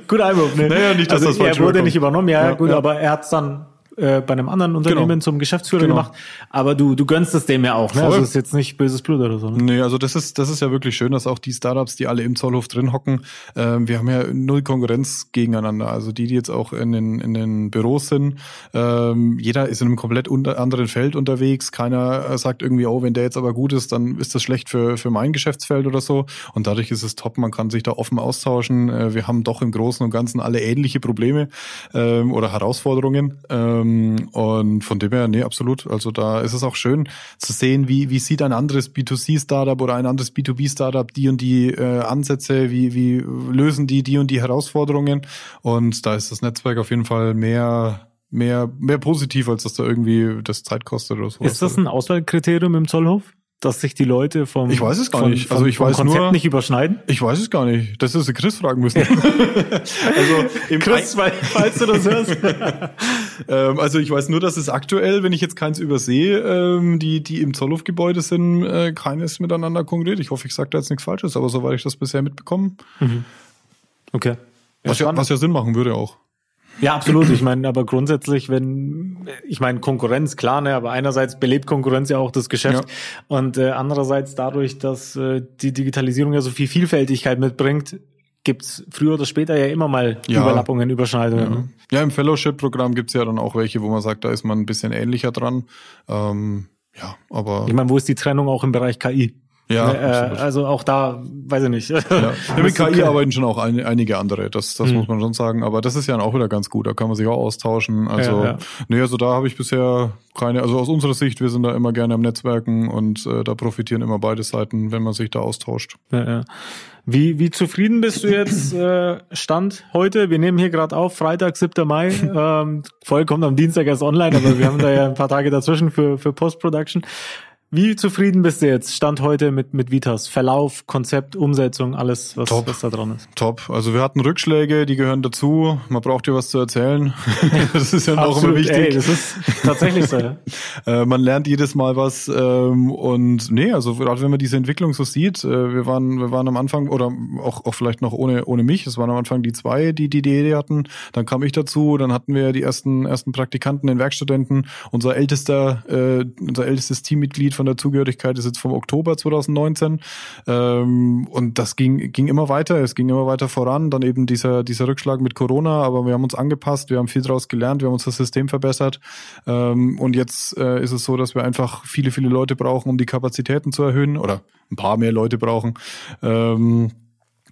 [SPEAKER 2] Guter Einwurf, ne?
[SPEAKER 3] Naja, nicht, dass
[SPEAKER 2] also
[SPEAKER 3] das
[SPEAKER 2] er wurde nicht übernommen, ja,
[SPEAKER 3] Ja,
[SPEAKER 2] gut,
[SPEAKER 3] ja.
[SPEAKER 2] aber er hat es dann äh, bei einem anderen Unternehmen
[SPEAKER 3] Genau.
[SPEAKER 2] zum Geschäftsführer
[SPEAKER 3] Genau.
[SPEAKER 2] gemacht. Aber du, du gönnst es dem ja auch, ne?
[SPEAKER 3] Voll.
[SPEAKER 2] Also ist jetzt nicht böses Blut oder so. Ne?
[SPEAKER 3] Nee, also das ist, das ist ja wirklich schön, dass auch die Startups, die alle im Zollhof drin hocken, ähm, wir haben ja null Konkurrenz gegeneinander. Also die, die jetzt auch in den, in den Büros sind, ähm, jeder ist in einem komplett unter, anderen Feld unterwegs. Keiner äh, sagt irgendwie, oh, wenn der jetzt aber gut ist, dann ist das schlecht für, für mein Geschäftsfeld oder so. Und dadurch ist es top, man kann sich da offen austauschen. Äh, wir haben doch im Großen und Ganzen alle ähnliche Probleme ähm, oder Herausforderungen. Ähm, und von dem her, nee, absolut. Also da ist es auch schön zu sehen, wie, wie sieht ein anderes B2C-Startup oder ein anderes B2B-Startup die und die äh, Ansätze, wie, wie lösen die die und die Herausforderungen. Und da ist das Netzwerk auf jeden Fall mehr, mehr, mehr positiv, als dass da irgendwie das Zeit kostet oder so.
[SPEAKER 2] Ist das ein Auswahlkriterium im Zollhof? Dass sich die Leute vom,
[SPEAKER 3] Ich weiß es gar
[SPEAKER 2] von,
[SPEAKER 3] nicht. Also ich weiß
[SPEAKER 2] Konzept
[SPEAKER 3] nur-
[SPEAKER 2] nicht überschneiden?
[SPEAKER 3] Ich weiß es gar nicht. Das ist Chris fragen müssen. also im
[SPEAKER 2] Chris, falls du das hörst.
[SPEAKER 3] Ähm, also ich weiß nur, dass es aktuell, wenn ich jetzt keins übersehe, ähm, die, die im Zollhofgebäude sind, äh, keines miteinander konkurriert. Ich hoffe, ich sage da jetzt nichts Falsches, aber soweit ich das bisher mitbekommen,
[SPEAKER 2] okay.
[SPEAKER 3] was, ja, was ja Sinn machen würde auch.
[SPEAKER 2] Ja, absolut. Ich meine, aber grundsätzlich, wenn, ich meine, Konkurrenz, klar, ne, aber einerseits belebt Konkurrenz ja auch das Geschäft und äh, andererseits dadurch, dass äh, die Digitalisierung ja so viel Vielfältigkeit mitbringt, gibt's früher oder später ja immer mal
[SPEAKER 3] Ja.
[SPEAKER 2] Überlappungen, Überschneidungen. ne?
[SPEAKER 3] Ja, im Fellowship-Programm gibt's ja dann auch welche, wo man sagt, da ist man ein bisschen ähnlicher dran. Ähm, ja, aber
[SPEAKER 2] Ich meine, wo ist die Trennung auch im Bereich KI?
[SPEAKER 3] Ja,
[SPEAKER 2] Ne, äh, also auch da, weiß ich nicht.
[SPEAKER 3] Ja. Mit KI arbeiten schon auch ein, einige andere, das, das muss man schon sagen. Aber das ist ja auch wieder ganz gut, da kann man sich auch austauschen. Also,
[SPEAKER 2] Ja, ja.
[SPEAKER 3] nee, also da habe ich bisher keine, also aus unserer Sicht, wir sind da immer gerne am Netzwerken und äh, da profitieren immer beide Seiten, wenn man sich da austauscht.
[SPEAKER 2] Ja, ja. Wie, wie zufrieden bist du jetzt äh, Stand heute? Wir nehmen hier gerade auf, Freitag, 7. Mai. Ähm, Folge kommt am Dienstag erst online, aber wir haben da ja ein paar Tage dazwischen für, für Post-Production. Wie zufrieden bist du jetzt? Stand heute mit, mit Vitas? Verlauf, Konzept, Umsetzung, alles, was,
[SPEAKER 3] Top.
[SPEAKER 2] was da dran ist.
[SPEAKER 3] Top. Also wir hatten Rückschläge, die gehören dazu. Man braucht ja was zu erzählen. das ist ja auch immer wichtig.
[SPEAKER 2] Ey, das ist tatsächlich so. Ja.
[SPEAKER 3] Äh, man lernt jedes Mal was ähm, und nee, also gerade wenn man diese Entwicklung so sieht, äh, wir waren wir waren am Anfang oder auch auch vielleicht noch ohne ohne mich, es waren am Anfang die zwei, die die Idee hatten, dann kam ich dazu, dann hatten wir die ersten ersten Praktikanten, den Werkstudenten, unser ältester äh, unser ältestes Teammitglied von der Zugehörigkeit ist jetzt vom Oktober 2019 ähm, und das ging ging immer weiter, es ging immer weiter voran, dann eben dieser dieser Rückschlag mit Corona, aber wir haben uns angepasst, wir haben viel daraus gelernt, wir haben unser System verbessert. Ähm, und jetzt äh, ist es so, dass wir einfach viele, viele Leute brauchen, um die Kapazitäten zu erhöhen. Oder ein paar mehr Leute brauchen. Ähm,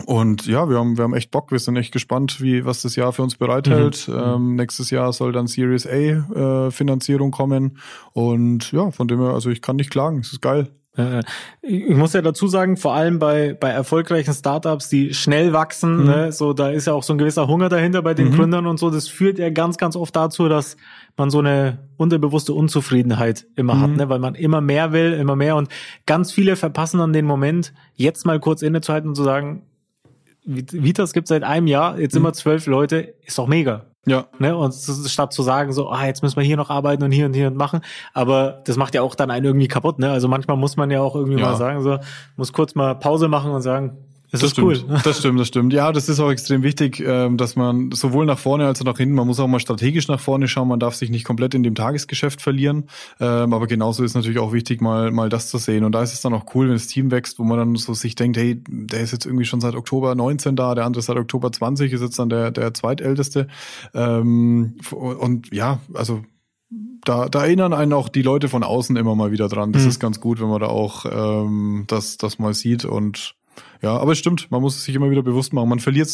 [SPEAKER 3] und ja, wir haben, wir haben echt Bock, wir sind echt gespannt, wie, was das Jahr für uns bereithält. Ähm, nächstes Jahr soll dann Series A äh, Finanzierung kommen. Und ja, von dem her, also ich kann nicht klagen, es ist geil.
[SPEAKER 2] Äh, ich muss ja dazu sagen, vor allem bei, bei erfolgreichen Startups, die schnell wachsen, mhm. ne, so da ist ja auch so ein gewisser Hunger dahinter bei den mhm. Gründern und so. Das führt ja ganz, ganz oft dazu, dass man so eine unterbewusste Unzufriedenheit immer mhm. hat, ne, weil man immer mehr will, immer mehr und ganz viele verpassen dann den Moment, jetzt mal kurz innezuhalten und zu sagen, Vitas gibt seit einem Jahr, jetzt immer mhm. zwölf Leute, ist doch mega.
[SPEAKER 3] Ja.
[SPEAKER 2] Ne? Und statt zu sagen, so, ah, jetzt müssen wir hier noch arbeiten und hier und hier und machen. Aber das macht ja auch dann einen irgendwie kaputt, ne? Also manchmal muss man ja auch irgendwie ja. mal sagen, so, muss kurz mal Pause machen und sagen, das, das ist
[SPEAKER 3] stimmt. cool. Das stimmt, das stimmt. Ja, das ist auch extrem wichtig, ähm, dass man sowohl nach vorne als auch nach hinten, man muss auch mal strategisch nach vorne schauen, man darf sich nicht komplett in dem Tagesgeschäft verlieren. Ähm, aber genauso ist natürlich auch wichtig, mal, mal das zu sehen. Und da ist es dann auch cool, wenn das Team wächst, wo man dann so sich denkt, hey, der ist jetzt irgendwie schon seit Oktober 19 da, der andere seit Oktober 20, ist jetzt dann der, der zweitälteste. Ähm, und ja, also da, da erinnern einen auch die Leute von außen immer mal wieder dran. Das mhm. ist ganz gut, wenn man da auch ähm, das, das mal sieht und ja, aber es stimmt, man muss es sich immer wieder bewusst machen. Man verliert,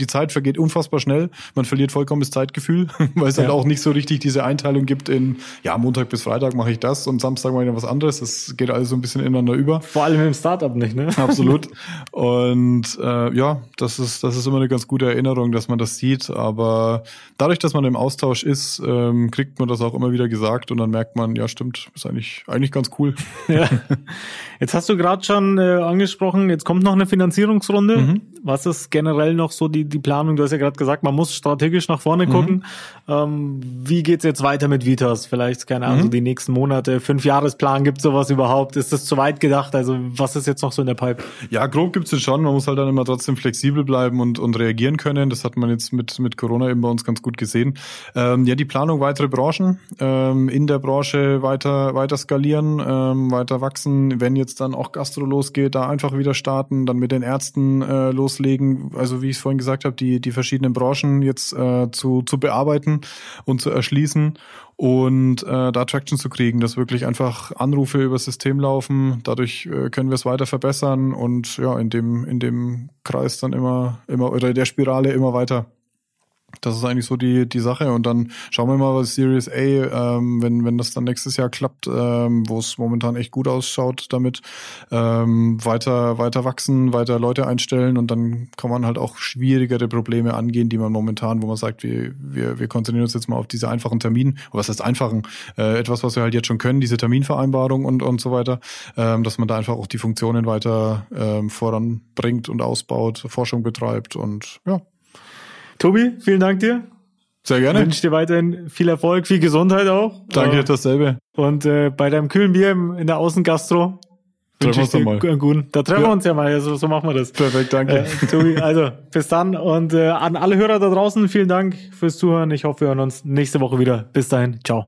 [SPEAKER 3] die Zeit vergeht unfassbar schnell. Man verliert vollkommen das Zeitgefühl, weil es halt ja. halt auch nicht so richtig diese Einteilung gibt in, ja, Montag bis Freitag mache ich das und Samstag mache ich dann was anderes. Das geht alles so ein bisschen ineinander über.
[SPEAKER 2] Vor allem im Startup nicht, ne?
[SPEAKER 3] Absolut. Und äh, ja, das ist, das ist immer eine ganz gute Erinnerung, dass man das sieht. Aber dadurch, dass man im Austausch ist, ähm, kriegt man das auch immer wieder gesagt und dann merkt man, ja, stimmt, ist eigentlich, eigentlich ganz cool. Ja.
[SPEAKER 2] Jetzt hast du gerade schon äh, angesprochen, jetzt kommt noch eine Finanzierungsrunde. Mhm. Was ist generell noch so die, die Planung? Du hast ja gerade gesagt, man muss strategisch nach vorne mhm. gucken. Ähm, wie geht's jetzt weiter mit Vitas? Vielleicht, keine Ahnung, mhm. so die nächsten Monate, fünf Jahresplan, gibt sowas überhaupt? Ist das zu weit gedacht? Also was ist jetzt noch so in der Pipe?
[SPEAKER 3] Ja, grob gibt's es schon. Man muss halt dann immer trotzdem flexibel bleiben und, und reagieren können. Das hat man jetzt mit, mit Corona eben bei uns ganz gut gesehen. Ähm, ja, die Planung weitere Branchen, ähm, in der Branche weiter, weiter skalieren, ähm, weiter wachsen. Wenn jetzt dann auch Gastro losgeht, da einfach wieder starten, dann mit den Ärzten äh, loslegen, also wie ich es vorhin gesagt habe, die, die verschiedenen Branchen jetzt äh, zu, zu bearbeiten und zu erschließen und äh, da Traction zu kriegen, dass wirklich einfach Anrufe über das System laufen. Dadurch äh, können wir es weiter verbessern und ja, in dem, in dem Kreis dann immer, immer oder der Spirale immer weiter das ist eigentlich so die, die Sache. Und dann schauen wir mal, was Series A, ähm, wenn, wenn das dann nächstes Jahr klappt, ähm, wo es momentan echt gut ausschaut damit, ähm, weiter, weiter wachsen, weiter Leute einstellen. Und dann kann man halt auch schwierigere Probleme angehen, die man momentan, wo man sagt, wir, wir, wir konzentrieren uns jetzt mal auf diese einfachen Termine, was heißt einfachen, äh, etwas, was wir halt jetzt schon können, diese Terminvereinbarung und, und so weiter, ähm, dass man da einfach auch die Funktionen weiter ähm, voranbringt und ausbaut, Forschung betreibt und ja,
[SPEAKER 2] Tobi, vielen Dank dir.
[SPEAKER 3] Sehr gerne.
[SPEAKER 2] Ich wünsche dir weiterhin viel Erfolg, viel Gesundheit auch.
[SPEAKER 3] Danke, äh, dasselbe.
[SPEAKER 2] Und äh, bei deinem kühlen Bier in der Außengastro
[SPEAKER 3] wünsche ich dir mal. einen
[SPEAKER 2] guten. Da treffen ja. wir uns ja mal, also, so machen wir das.
[SPEAKER 3] Perfekt, danke.
[SPEAKER 2] Äh, Tobi, also bis dann und äh, an alle Hörer da draußen, vielen Dank fürs Zuhören. Ich hoffe, wir hören uns nächste Woche wieder. Bis dahin, ciao.